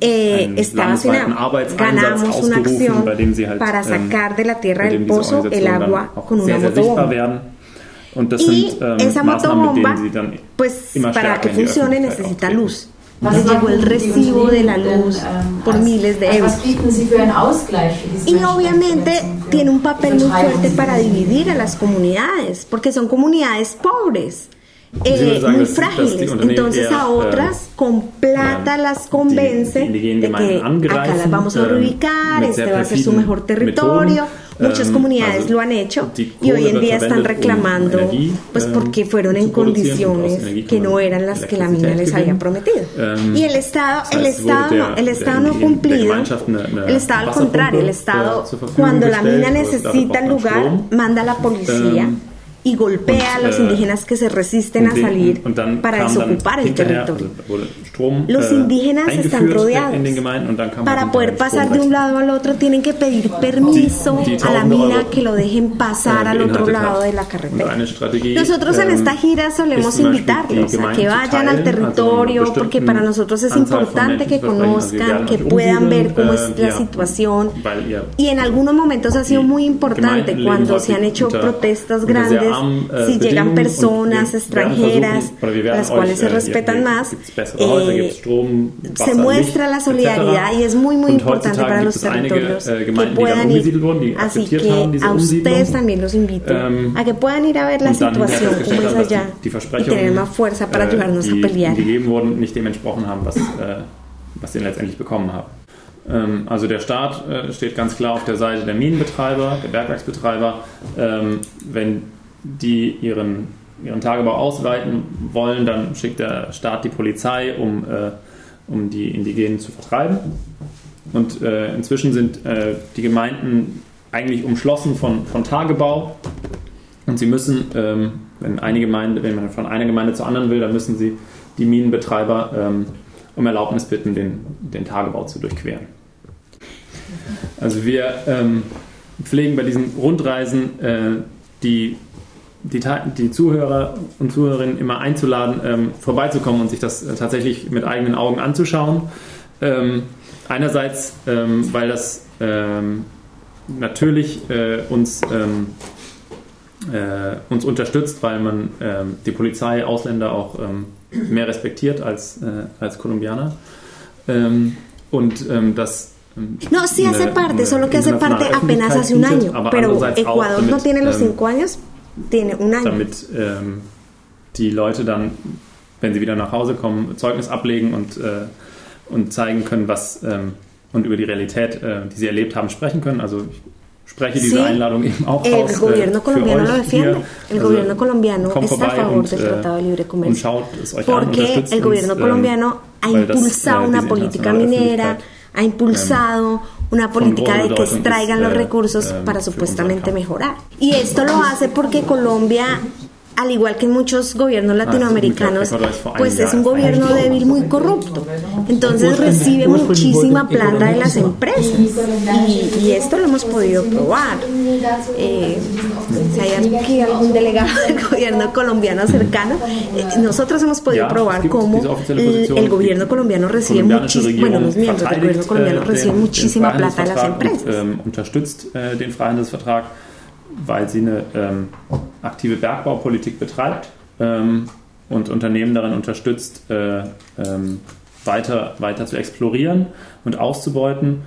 eh, einen está landesweiten vacinado. Arbeitseinsatz Ganamos una ausgerufen, acción bei dem sie halt, para ähm, sacar de la tierra bei del dem diese pozo el Organisationen dann agua auch con una sehr, sehr sichtbar motobomba. werden. Und das Y sind ähm, esa Maßnahmen, mit motobomba, denen sie dann pues immer para stärker que in die funcione Öffentlichkeit necesita auftreten. luz. Le llegó el recibo de la luz por miles de euros. Y obviamente tiene un papel muy fuerte para dividir a las comunidades, porque son comunidades pobres. Eh, muy frágiles, entonces a otras con plata las convence de que acá las vamos a reubicar, este va a ser su mejor territorio. Methoden. Muchas Ähm, comunidades also lo han hecho die y hoy Kohle en wird día están verwendet, um reclamando, Energie, pues ähm, porque fueron en zu produzieren und aus condiciones Energie que kann no man eran las que la mina Elektrizität les había gewinnen. prometido. Ähm, Y el Estado, das el heißt, wurde Estado, der- no, el der Estado no ha Indigenen- der cumplido. Gemeinschaft eine- eine El Estado al Wasserpumpe, contrario, el äh, Estado zur Verfügung cuando la gestellt, mina aber necesita dafür braucht man lugar, Strom. manda a la policía Ähm, y golpea a und, los äh, indígenas que se resisten a Und den- salir und dann para kam dann desocupar el hinterher, territorio. Also wurde Strom Los äh, indígenas están eingeführt rodeados. in den Gemeinden und dann kam Para halt poder hinterher pasar de un Stromwechsel. lado al otro tienen que pedir permiso Die- die a la tausende mina Euro, que lo dejen pasar äh, al otro beinhaltet lado hat. de la Und carretera. eine Strategie, Nosotros en ähm, esta gira solemos ist zum Beispiel invitarlos die a que Gemeinden zu vayan al teilen, territorio also eine porque bestimmte para nosotros es Anzahl von importante Menschen que zu versprechen. Also wir conozcan, werden que euch puedan ver umsiedeln, cómo äh, es la ja, situación. weil ihr Y en algunos momentos ha sido Die muy importante Gemeinden cuando leben se han häufig hecho unter- protestas unter sehr grandes, armen, äh, si llegan personas wir extranjeras, versuchen, las cuales euch, se respetan más, Häuser, eh, Strom, se Wasser, muestra Licht, la etc. solidaridad y es muy muy Und importante para los es einige, territorios äh, que puedan ir. wurden, Así que haben a ustedes también los invito Ähm, a que puedan ir a ver la situación como es haben, allá die, die y tener más fuerza para äh, ayudarnos a die, pelear. die gegeben wurden, nicht dem entsprochen haben, was, äh, was sie letztendlich bekommen haben. Ähm, also der Staat steht ganz klar auf der Seite der Minenbetreiber, der Bergwerksbetreiber. Ähm, wenn die ihren, ihren Tagebau ausweiten wollen, dann schickt der Staat die Polizei, um, äh, um die Indigenen zu vertreiben. Und äh, inzwischen sind äh, die Gemeinden eigentlich umschlossen von, von Tagebau. Und sie müssen, ähm, wenn, eine Gemeinde, wenn man von einer Gemeinde zur anderen will, dann müssen sie die Minenbetreiber ähm, um Erlaubnis bitten, den, den Tagebau zu durchqueren. Also wir ähm, pflegen bei diesen Rundreisen äh, die, die, die Zuhörer und Zuhörerinnen immer einzuladen, ähm, vorbeizukommen und sich das äh, tatsächlich mit eigenen Augen anzuschauen. Ähm, einerseits, ähm, weil das ähm, natürlich äh, uns, ähm, äh, uns unterstützt, weil man ähm, die Polizei, Ausländer auch mehr respektiert als, äh, als Kolumbianer. Und das No, sí hace parte, solo que hace parte apenas hace un año. aber Pero Ecuador no tiene los cinco años, tiene un año. damit ähm, die Leute dann, wenn sie wieder nach Hause kommen, Zeugnis ablegen und, äh, und zeigen können, was ähm, und über die Realität, äh, die sie erlebt haben, sprechen können. Also ich spreche diese Sí, Einladung eben auch El aus. gobierno äh, für colombiano lo euch defiende. El Also, gobierno colombiano está a favor und, del äh, Tratado de Libre und Comercio. schaut es euch an, Porque unterstützt el gobierno uns, colombiano ha ähm, impulsado äh, una política minera, ha impulsado una política de que extraigan los recursos ähm, para supuestamente mejorar. Y esto lo hace porque Colombia al igual que muchos gobiernos Ah, latinoamericanos, pues es un gobierno débil muy corrupto. Entonces recibe muchísima plata de las empresas y, y esto lo hemos podido probar. Eh, si hay aquí algún delegado del gobierno colombiano cercano, eh, nosotros hemos podido probar cómo el, gobierno colombiano recibe muchísimo, bueno, los miembros del gobierno colombiano äh, reciben muchísima plata de las empresas. Ähm, äh, weil sie eine ähm, aktive Bergbaupolitik betreibt ähm, und Unternehmen darin unterstützt, äh, ähm, weiter, weiter zu explorieren und auszubeuten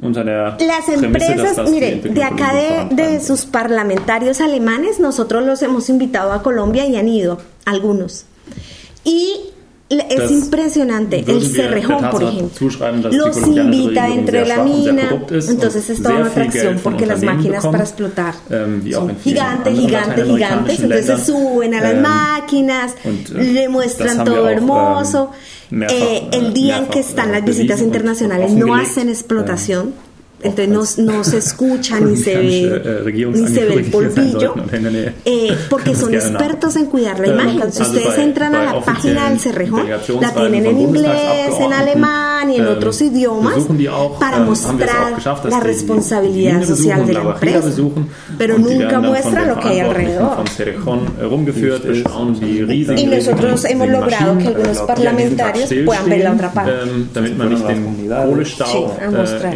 unter der Las empresas, das mire, de acá de, de sus parlamentarios alemanes, nosotros los hemos invitado a Colombia y han ido, algunos. Y es Das impresionante, el würden wir der Cerrejón, por Tatsache ejemplo. zuschreiben, dass die Los kolumbianische invita Regierung entre sehr la schwach und sehr mina, korrupt ist entonces und es toda sehr una viel atracción Geld von porque las Unternehmen máquinas bekommt, para explotar ähm, wie auch son in vielen gigantes, anderen gigantes, gigantes, lateinamerikanischen entonces se Ländern. suben a las Ähm, máquinas, und, äh, le das muestran haben wir todo auch, hermoso. ähm, mehrfach, Eh, el äh, día en mehrfach, que están äh, las visitas bewiesen und internacionales no offengelegt, hacen explotación. Entonces no, no se escucha ni se kolumbianische, ve äh, ni se ve el Regierungsangehörige hier sein polvillo sollten oder in der Nähe. eh, porque Können son das gerne expertos en cuidar la Ähm, imagen. also Ustedes bei- entran a bei la página offiziellen del Cerrejón, la Delegationsreisen tienen von en inglés, en Bundestagsabgeordneten, alemán y en ähm, otros idiomas besuchen die auch, para ähm, haben wir es auch mostrar geschafft, dass la die- responsabilidad die Mine social besuchen de und la La Guajira empresa. besuchen Pero und die nunca werden dann von muestran den lo que hay Verantwortlichen alrededor. Von Cerrejón herumgeführt, bestaunen die riesigen Y nosotros riesigen hemos logrado que Maschinen, algunos äh, parlamentarios die puedan ver la stillstehen, otra parte. ähm, damit man nicht den Kohlestau Sí, a mostrar.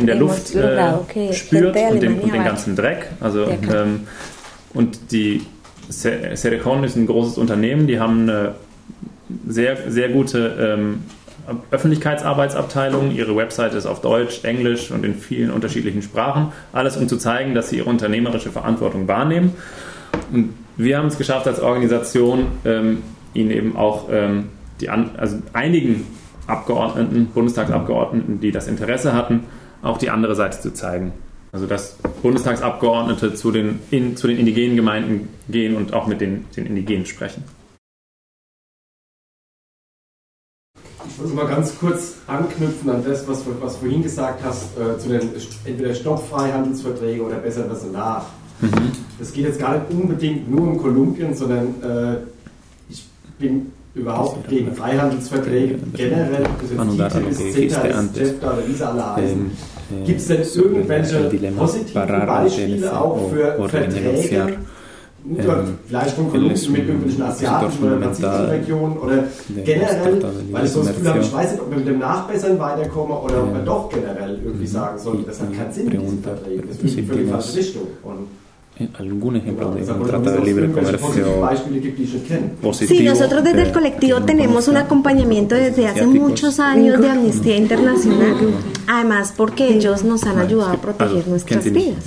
Äh, que spürt und den, und den ganzen Dreck. Also, ähm, und die Cerrejón ist ein großes Unternehmen, die haben eine sehr, sehr gute ähm, Öffentlichkeitsarbeitsabteilung. Ihre Website ist auf Deutsch, Englisch und in vielen unterschiedlichen Sprachen. Alles, um zu zeigen, dass sie ihre unternehmerische Verantwortung wahrnehmen. Und wir haben es geschafft als Organisation, ähm, ihnen eben auch ähm, die an, also einigen Abgeordneten, Bundestagsabgeordneten, die das Interesse hatten, auch die andere Seite zu zeigen. Also dass Bundestagsabgeordnete zu den, in, zu den indigenen Gemeinden gehen und auch mit den, den Indigenen sprechen. Ich wollte mal ganz kurz anknüpfen an das, was du was du vorhin gesagt hast, äh, zu den entweder Stoppfreihandelsverträgen oder besser das nach. Mhm. Das geht jetzt gar nicht unbedingt nur um Kolumbien, sondern äh, ich bin überhaupt gegen Freihandelsverträge generell. Das ist que CETA, ist. CEFTA oder wie sie alle heißen. em, eh, Gibt es denn irgendwelche positiven Beispiele auch o, für o renegociar Verträge, em, vielleicht von Kolumbien mit irgendwelchen asiatischen oder pazifischen Regionen oder generell, weil ich so das Gefühl habe, ich weiß nicht, ob wir mit dem Nachbessern weiterkommen oder ob wir Ähm, doch generell irgendwie sagen sollten, das hat keinen Sinn pregunta, Verträgen, das ist für die falsche Richtung. Und algún ejemplo de un tratado de libre comercio positivo. Sí, nosotros desde el colectivo tenemos un acompañamiento desde hace muchos años de Amnistía Internacional, además porque ellos nos han ayudado a proteger nuestras vidas.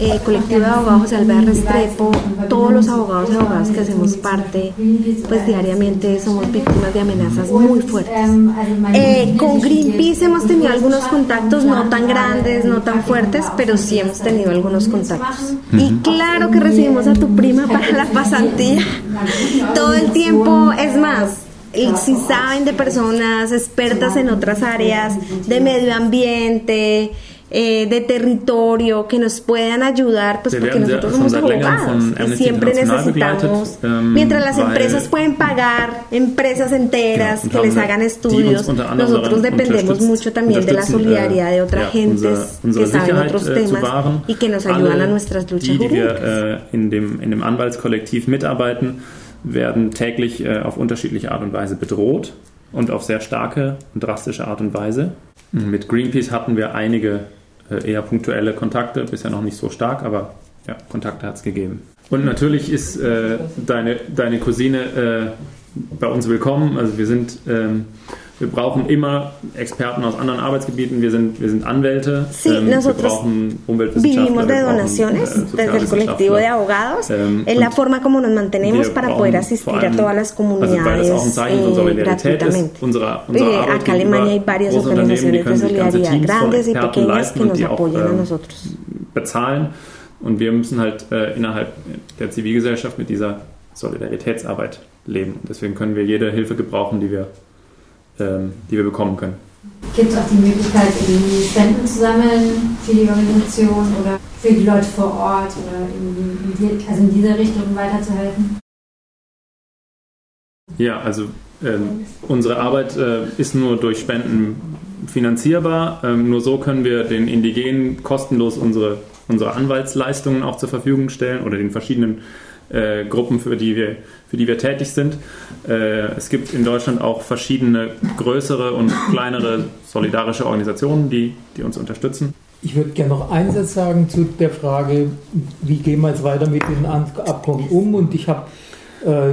El colectivo de abogados Alvear Restrepo, todos los abogados y abogadas que hacemos parte, pues diariamente somos víctimas de amenazas muy fuertes. Eh, con Greenpeace hemos tenido algunos contactos no tan grandes, no tan fuertes, pero sí hemos tenido algunos contactos. Y claro que recibimos a tu prima para la pasantía. Todo el tiempo, es más, y si saben de personas expertas en otras áreas, de medio ambiente, eh, de territorio, que nos puedan ayudar, pues porque nosotros somos abogados y siempre necesitamos, mientras las empresas pueden pagar empresas enteras que les hagan estudios, nosotros dependemos mucho también de la unterstützen, solidaridad de otras gentes unsere que saben otros zu temas y que nos ayudan a nuestras luchas die, die jurídicas. wir äh, in, dem, in dem Anwaltskollektiv mitarbeiten, werden täglich äh, auf unterschiedliche Art und Weise bedroht und auf sehr starke und drastische Art und Weise. Mit Greenpeace hatten wir einige eher punktuelle Kontakte, bisher noch nicht so stark, aber ja, Kontakte hat es gegeben. Und natürlich ist äh, deine, deine Cousine äh, bei uns willkommen. Also wir sind, ähm, wir brauchen immer Experten aus anderen Arbeitsgebieten. Wir sind, wir sind Anwälte. Sí, ähm, wir brauchen Umweltwissenschaftler. Vivimos de wir brauchen, donaciones äh, desde el colectivo de abogados. Ähm, es la forma como nos mantenemos wir para poder asistir a allem- todas las Also weil das auch ein comunidades Zeichen von eh, Solidarität ist. gratuitamente. Unserer, Eh, unserer acá Arbeit Alemania hay varias organizaciones de solidaridad grandes y pequeñas que und nos die auch apoyan a ähm, nosotros. bezahlen. Und wir müssen halt äh, innerhalb der Zivilgesellschaft mit dieser Solidaritätsarbeit leben. Und deswegen können wir jede Hilfe gebrauchen, die wir, die wir bekommen können. Gibt es auch die Möglichkeit, irgendwie Spenden zu sammeln für die Organisation oder für die Leute vor Ort oder in die, also in dieser Richtung weiterzuhelfen? Ja, also ähm, unsere Arbeit äh, ist nur durch Spenden finanzierbar. Ähm, nur so können wir den Indigenen kostenlos unsere, unsere Anwaltsleistungen auch zur Verfügung stellen oder den verschiedenen äh, Gruppen, für die, wir, für die wir tätig sind. Äh, es gibt in Deutschland auch verschiedene größere und kleinere solidarische Organisationen, die, die uns unterstützen. Ich würde gerne noch einen Satz sagen zu der Frage, wie gehen wir jetzt weiter mit den Abkommen um. Und ich habe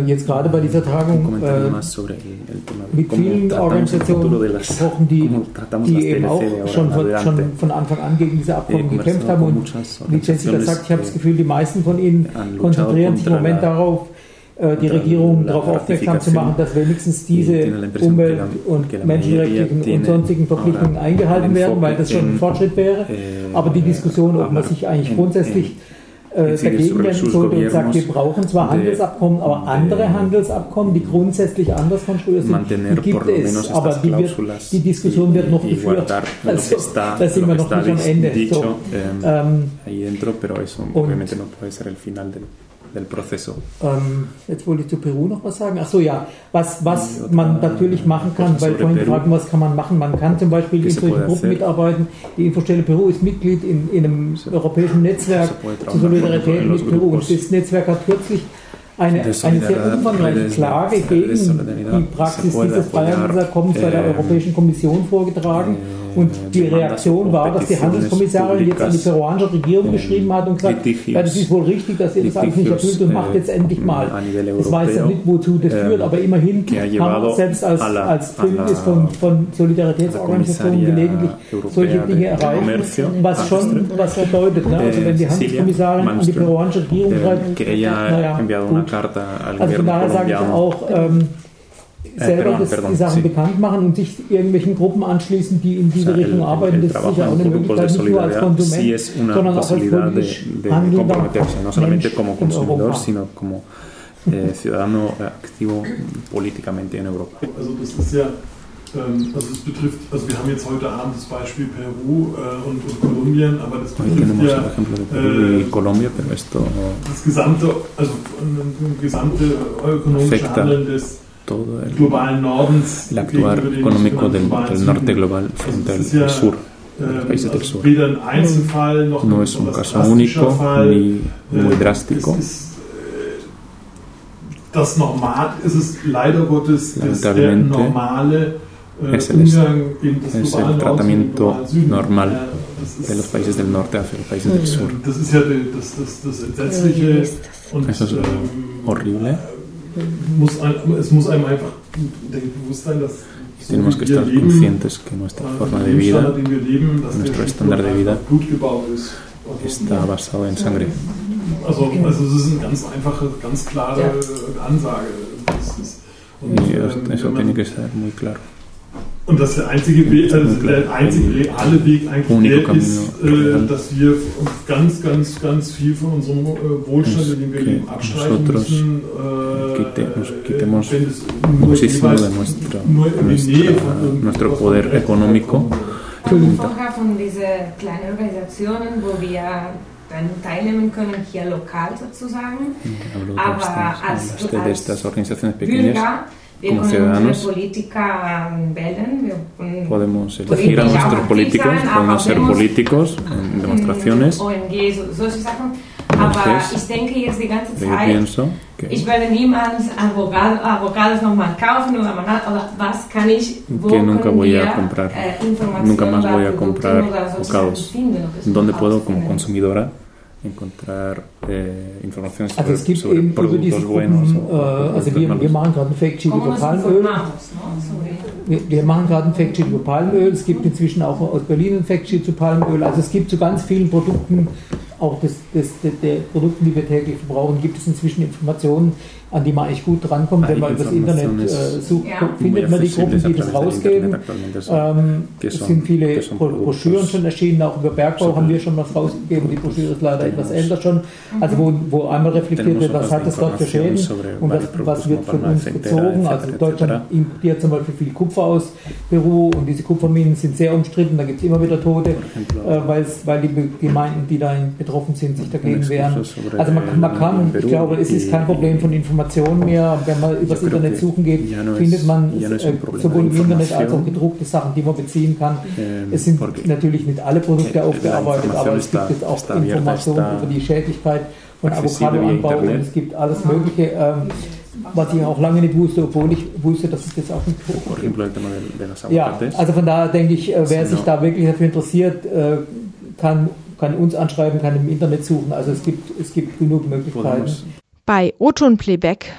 jetzt gerade bei dieser Tagung äh, mit vielen Organisationen gesprochen, die, die eben auch schon von, schon von, Anfang an gegen diese Abkommen gekämpft haben. Und wie Jessica sagt, ich habe das Gefühl, die meisten von ihnen konzentrieren sich im Moment darauf, äh, die Regierung darauf aufmerksam zu machen, dass wenigstens diese Umwelt- und menschenrechtlichen und sonstigen Verpflichtungen eingehalten werden, weil das schon ein Fortschritt wäre. Aber die Diskussion, ob man sich eigentlich grundsätzlich äh, dagegen wenden sollte und sagt, wir brauchen zwar Handelsabkommen, aber andere Handelsabkommen, die grundsätzlich anders konstruiert sind, die gibt es, aber die, wird, die Diskussion wird noch geführt. Also, da sind wir noch nicht am Ende. So, ähm, und, del proceso. Ähm, jetzt wollte ich zu Peru noch was sagen. Ach so, ja. Was, was man natürlich machen kann, weil vorhin gefragt was kann man machen? Man kann zum Beispiel in solchen Gruppen mitarbeiten. Die Infostelle Peru ist Mitglied in, in einem europäischen Netzwerk zur Solidarität mit Peru. Und das Netzwerk hat kürzlich eine, eine sehr umfangreiche Klage gegen die Praxis dieses Freihandelsabkommens bei der äh, Europäischen Kommission vorgetragen. Äh, und die Reaktion war, dass die Handelskommissarin jetzt an die peruanische Regierung geschrieben hat und gesagt, ja, das ist wohl richtig, dass ihr das alles nicht erfüllt und macht jetzt endlich mal. Ich weiß ja nicht, wozu das führt, aber immerhin haben selbst als, als Bündnis von, von Solidaritätsorganisationen gelegentlich solche Dinge erreichen, was schon was bedeutet. Ne? Also wenn die Handelskommissarin an die peruanische Regierung schreibt, naja, gut. Also von daher sage ich auch, ähm, selber äh, das, perdón, die Sachen sí. bekannt machen und sich irgendwelchen Gruppen anschließen, die in diese o sea, Richtung el, arbeiten. Das ist sicher auch eine Möglichkeit, nicht nur als Konsument, sí sondern auch als politisch de, de comprometerse, no solamente como consumidor, sino como eh, ciudadano activo políticamente en Europa. Also das ist ja ähm, also es betrifft, also wir haben jetzt heute Abend das Beispiel Peru äh, und, und, Kolumbien, aber das betrifft ja äh, das gesamte, also ein gesamte ökonomische Handeln des todo el, el actuar económico del, del, norte global frente al sur, de los países del sur. No es un caso único ni muy drástico. Es ist leider Gottes der normale es el, es el tratamiento normal de los países del norte hacia los países del sur. Das Entsetzliche und Eso es horrible. Muss, es muss einem einfach bewusst sein, dass y tenemos que estar leben, conscientes que nuestra forma de vida, leben, nuestro estándar de vida está basado en sangre. Also, also es ist eine ganz einfache, ganz klare Ansage. Ist, und, y eso ähm, tiene que ser muy claro. Und dass der einzige Weg, also der einzige reale Weg eigentlich der ist, äh, dass wir ganz, ganz, ganz viel von unserem äh, Wohlstand, in dem wir leben, abstreichen müssen, äh, quitemos muchísimo de nuestra, nuestra, nuestro poder económico. Vorher von diesen kleinen Organisationen, wo wir dann teilnehmen können, hier lokal sozusagen. Aber als, als Bürger como ciudadanos podemos elegir a nuestros políticos, podemos ser políticos en demostraciones. Aber ich denke jetzt die ganze Zeit, ich werde niemals Avocados nochmal kaufen oder, oder was kann ich, wo que nunca voy a comprar, nunca más voy a comprar avocados. ¿Dónde puedo? como consumidora encontrar äh, Informationen also es gibt sobre eben über diese buenos. Gruppen, äh, also wir, wir machen gerade ein Factsheet über Palmöl. Wir, wir machen gerade ein Factsheet über Palmöl. Es gibt inzwischen auch aus Berlin ein Factsheet zu Palmöl. Also es gibt zu ganz vielen Produkten, auch des, des, der, der Produkten, die wir täglich verbrauchen, gibt es inzwischen Informationen, an die man eigentlich gut drankommt, wenn man über das Internet äh, sucht, ja. findet man die Gruppen, die das rausgeben. Ähm, es sind viele Broschüren schon erschienen, auch über Bergbau haben wir schon was rausgegeben. Die Broschüre ist leider etwas älter schon. Also wo, wo einmal reflektiert wird, was hat es dort für Schäden und was, was wird von uns bezogen. Also Deutschland importiert zum Beispiel viel Kupfer aus Peru und diese Kupferminen sind sehr umstritten, da gibt es immer wieder Tote, äh, weil die Gemeinden, die da betroffen sind, sich dagegen wehren. Also man, man kann, ich glaube, es ist kein Problem von Informationen Informationen mehr. Wenn man übers Internet suchen geht, findet man äh, sowohl im Internet als auch gedruckte Sachen, die man beziehen kann. Es sind natürlich nicht alle Produkte aufgearbeitet, aber es gibt jetzt auch Informationen über die Schädlichkeit von Avocadoanbau und es gibt alles Mögliche. Ähm, was ich auch lange nicht wusste, obwohl ich wusste, dass es das auch nicht gibt. Ja, also von daher denke ich, äh, wer sich da wirklich dafür interessiert, äh, kann, kann uns anschreiben, kann im Internet suchen. Also es gibt, es gibt genug Möglichkeiten. Bei Oton Playback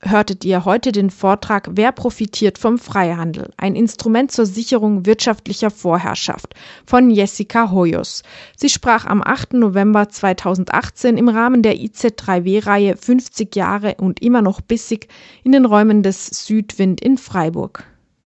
hörtet ihr heute den Vortrag Wer profitiert vom Freihandel? Ein Instrument zur Sicherung wirtschaftlicher Vorherrschaft von Jessica Hoyos. Sie sprach am 8. November 2018 im Rahmen der IZ3W-Reihe 50 Jahre und immer noch bissig in den Räumen des Südwind in Freiburg.